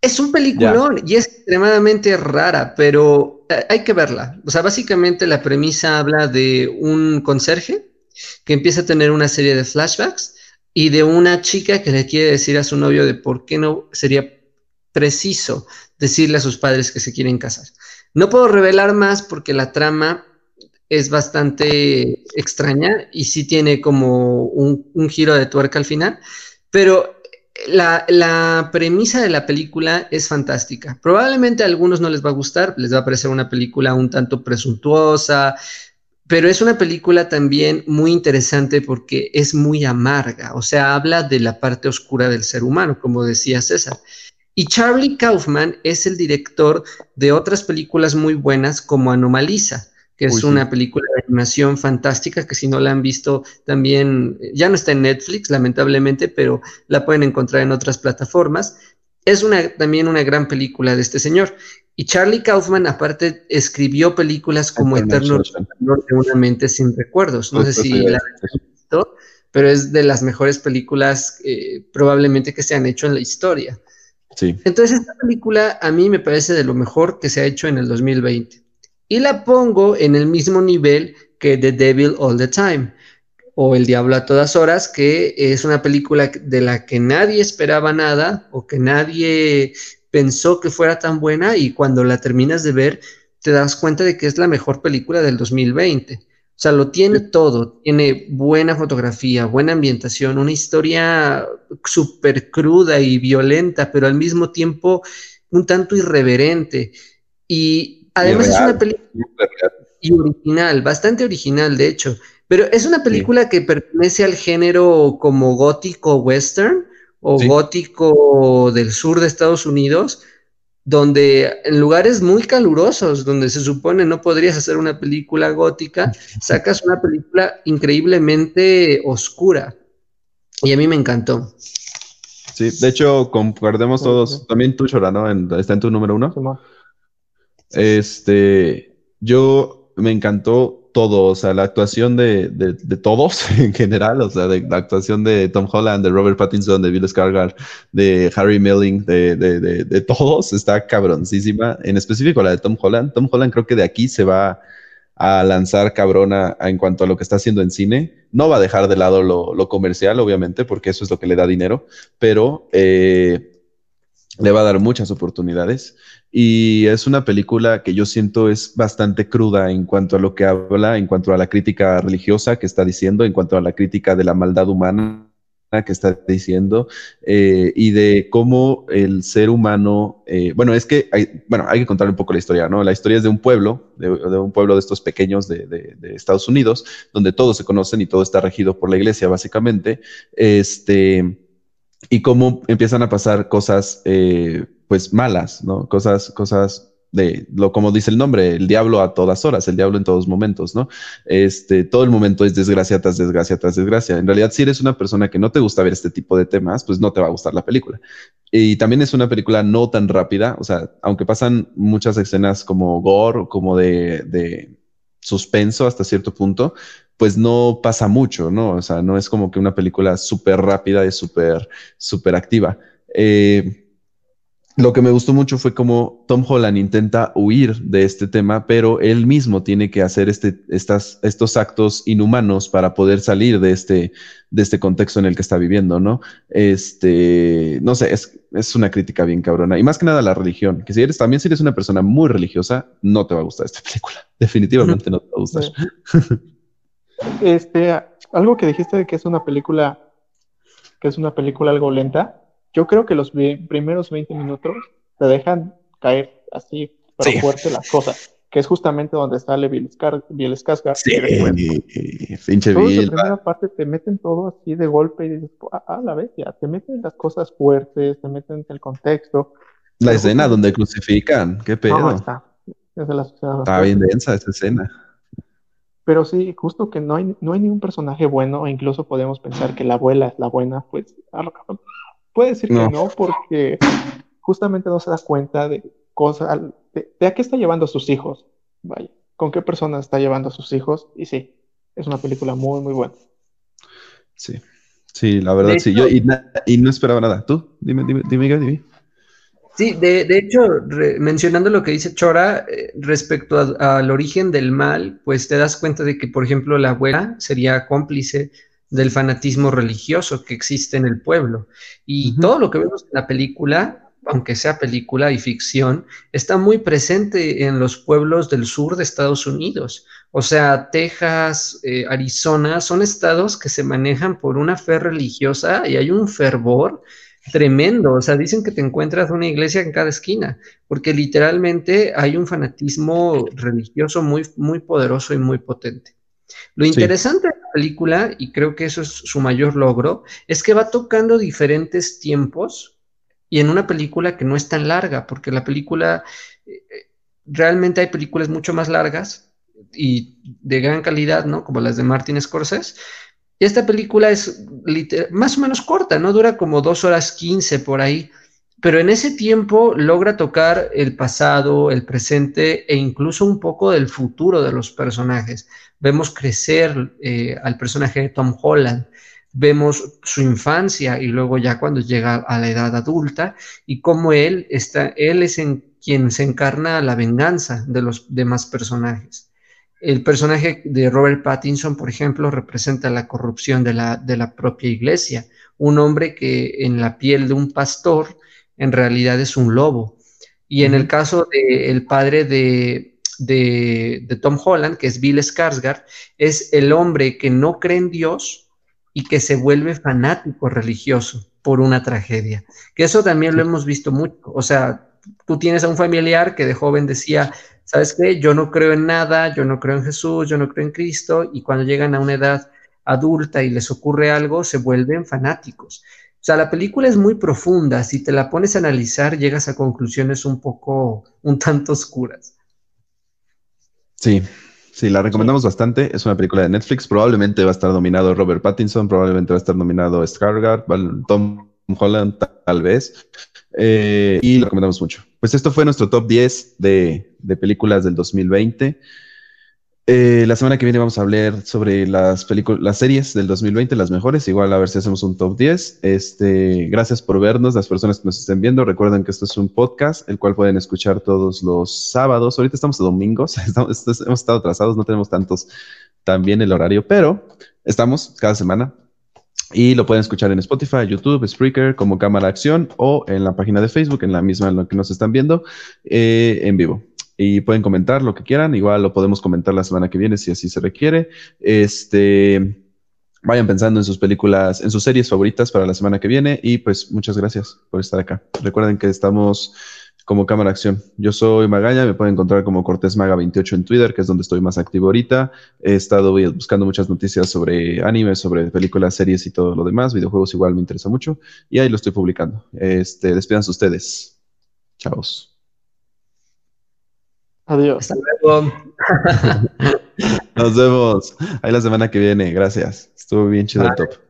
Es un peliculón y es extremadamente rara, pero eh, hay que verla. O sea, básicamente la premisa habla de un conserje que empieza a tener una serie de flashbacks y de una chica que le quiere decir a su novio de por qué no sería preciso decirle a sus padres que se quieren casar. No puedo revelar más porque la trama es bastante extraña y sí tiene como un, giro de tuerca al final, pero la, premisa de la película es fantástica. Probablemente a algunos no les va a gustar, les va a parecer una película un tanto presuntuosa, pero es una película también muy interesante porque es muy amarga, o sea, habla de la parte oscura del ser humano, como decía César. Y Charlie Kaufman es el director de otras películas muy buenas como Anomaliza que es una película de animación fantástica que si no la han visto también, ya no está en Netflix, lamentablemente, pero la pueden encontrar en otras plataformas. Es una, también una gran película de este señor. Y Charlie Kaufman, aparte, escribió películas como Eterno de una mente sin recuerdos. No sé si la han visto, pero es de las mejores películas eh, probablemente que se han hecho en la historia. Sí. Entonces, esta película a mí me parece de lo mejor que se ha hecho en el 2020 y la pongo en el mismo nivel que The Devil All the Time o El Diablo a todas horas, que es una película de la que nadie esperaba nada o que nadie pensó que fuera tan buena y cuando la terminas de ver te das cuenta de que es la mejor película del 2020. O sea, lo tiene todo, tiene buena fotografía, buena ambientación, una historia súper cruda y violenta, pero al mismo tiempo un tanto irreverente. Y Además es una película y original, bastante original de hecho, pero es una película que pertenece al género como gótico western o gótico del sur de Estados Unidos, donde en lugares muy calurosos, donde se supone no podrías hacer una película gótica, sacas una película increíblemente oscura. Y a mí me encantó. Sí, de hecho, concordemos todos. También tú, Chora, ¿no? ¿Está en tu número uno? Este, yo me encantó todo, o sea, la actuación de, de, todos en general, o sea, de, la actuación de Tom Holland, de Robert Pattinson, de Bill Skarsgård, de Harry Milling, de, de, todos, está cabroncísima. En específico la de Tom Holland. Tom Holland creo que de aquí se va a lanzar cabrona en cuanto a lo que está haciendo en cine. No va a dejar de lado lo, lo comercial, obviamente, porque eso es lo que le da dinero, pero eh, le va a dar muchas oportunidades. Y es una película que yo siento es bastante cruda en cuanto a lo que habla, en cuanto a la crítica religiosa que está diciendo, en cuanto a la crítica de la maldad humana que está diciendo eh, y de cómo el ser humano, eh, bueno, es que hay, bueno, hay que contar un poco la historia, ¿no? La historia es de un pueblo, de, un pueblo de estos pequeños de, de, Estados Unidos, donde todos se conocen y todo está regido por la iglesia, básicamente, este, y cómo empiezan a pasar cosas eh, pues malas, ¿no? Cosas, cosas de lo como dice el nombre, el diablo a todas horas, el diablo en todos momentos, ¿no? Este, todo el momento es desgracia tras desgracia tras desgracia. En realidad, si eres una persona que no te gusta ver este tipo de temas, pues no te va a gustar la película. Y también es una película no tan rápida, o sea, aunque pasan muchas escenas como gore, como de, de suspenso hasta cierto punto, pues no pasa mucho, ¿no? O sea, no es como que una película súper rápida y súper, súper activa. Eh, lo que me gustó mucho fue como Tom Holland intenta huir de este tema, pero él mismo tiene que hacer este, estas, estos actos inhumanos para poder salir de este, de este contexto en el que está viviendo, ¿no? Este, no sé, es, es una crítica bien cabrona. Y más que nada la religión, que si eres, también si eres una persona muy religiosa, no te va a gustar esta película. Definitivamente no te va a gustar. Este, algo que dijiste de que es una película, que es una película algo lenta, yo creo que los primeros 20 minutos te dejan caer así, pero fuerte las cosas, que es justamente donde sale Bill, Skarsgård. Sí, pinche Bill. La primera parte te meten todo así de golpe y dices, ah, la bestia, te meten las cosas fuertes, te meten el contexto. La escena donde crucifican, qué pedo. No, está. está bien densa esa escena. Pero sí, justo que no hay, no hay ningún personaje bueno, e incluso podemos pensar que la abuela es la buena, pues Puede decir que no, porque justamente no se da cuenta de cosas, de, a qué está llevando a sus hijos. Vaya, con qué persona está llevando a sus hijos. Y sí, es una película muy, muy buena. Sí, sí, la verdad, sí. Yo y, no esperaba nada. ¿Tú? Dime, dime, dime, dime. Sí, de, de hecho, mencionando lo que dice Chora eh, respecto al origen del mal, pues te das cuenta de que, por ejemplo, la abuela sería cómplice del fanatismo religioso que existe en el pueblo. Y todo lo que vemos en la película aunque sea película y ficción, está muy presente en los pueblos del sur de Estados Unidos. O sea, Texas, eh, Arizona, son estados que se manejan por una fe religiosa y hay un fervor tremendo. O sea, dicen que te encuentras una iglesia en cada esquina, porque literalmente hay un fanatismo religioso muy, muy poderoso y muy potente. Lo interesante de la película, y creo que eso es su mayor logro, es que va tocando diferentes tiempos y en una película que no es tan larga, porque la película, eh, realmente hay películas mucho más largas y de gran calidad, ¿no? Como las de Martin Scorsese. Y esta película es más o menos corta, ¿no? Dura como dos horas quince por ahí pero en ese tiempo logra tocar el pasado, el presente e incluso un poco del futuro de los personajes. Vemos crecer eh, al personaje de Tom Holland, vemos su infancia y luego ya cuando llega a la edad adulta y cómo él está, él es en quien se encarna la venganza de los demás personajes. El personaje de Robert Pattinson, por ejemplo, representa la corrupción de la, de la propia iglesia, un hombre que en la piel de un pastor en realidad es un lobo. Y en el caso del padre de, de, Tom Holland, que es Bill Skarsgård, es el hombre que no cree en Dios y que se vuelve fanático religioso por una tragedia. Que eso también lo hemos visto mucho. O sea, tú tienes a un familiar que de joven decía, ¿sabes qué? Yo no creo en nada, yo no creo en Jesús, yo no creo en Cristo, y cuando llegan a una edad adulta y les ocurre algo, se vuelven fanáticos. O sea, la película es muy profunda. Si te la pones a analizar, llegas a conclusiones un poco, un tanto oscuras. Sí, sí, la recomendamos bastante. Es una película de Netflix. Probablemente va a estar nominado Robert Pattinson, probablemente va a estar nominado Skarsgård, Tom Holland, tal vez. Eh, y lo recomendamos mucho. Pues esto fue nuestro top 10 de, de películas del 2020. Eh, la semana que viene vamos a hablar sobre las películas, las series del 2020, las mejores. Igual a ver si hacemos un top 10. Este, gracias por vernos, las personas que nos estén viendo. Recuerden que esto es un podcast, el cual pueden escuchar todos los sábados. Ahorita estamos a domingos, hemos estado atrasados, no tenemos tantos también el horario, pero estamos cada semana. Y lo pueden escuchar en Spotify, YouTube, Spreaker, como cámara acción o en la página de Facebook, en la misma en la que nos están viendo, eh, en vivo y pueden comentar lo que quieran. Igual lo podemos comentar la semana que viene si así se requiere. Este, vayan pensando en sus películas, en sus series favoritas para la semana que viene y pues muchas gracias por estar acá. Recuerden que estamos como Cámara Acción. Yo soy Magaña, me pueden encontrar como Cortés Maga 28 en Twitter, que es donde estoy más activo ahorita. He estado buscando muchas noticias sobre anime, sobre películas, series y todo lo demás. Videojuegos igual me interesa mucho y ahí lo estoy publicando. Este, despídanse ustedes. Chao. Adiós. Hasta luego. Nos vemos. Ahí la semana que viene. Gracias. Estuvo bien chido el top.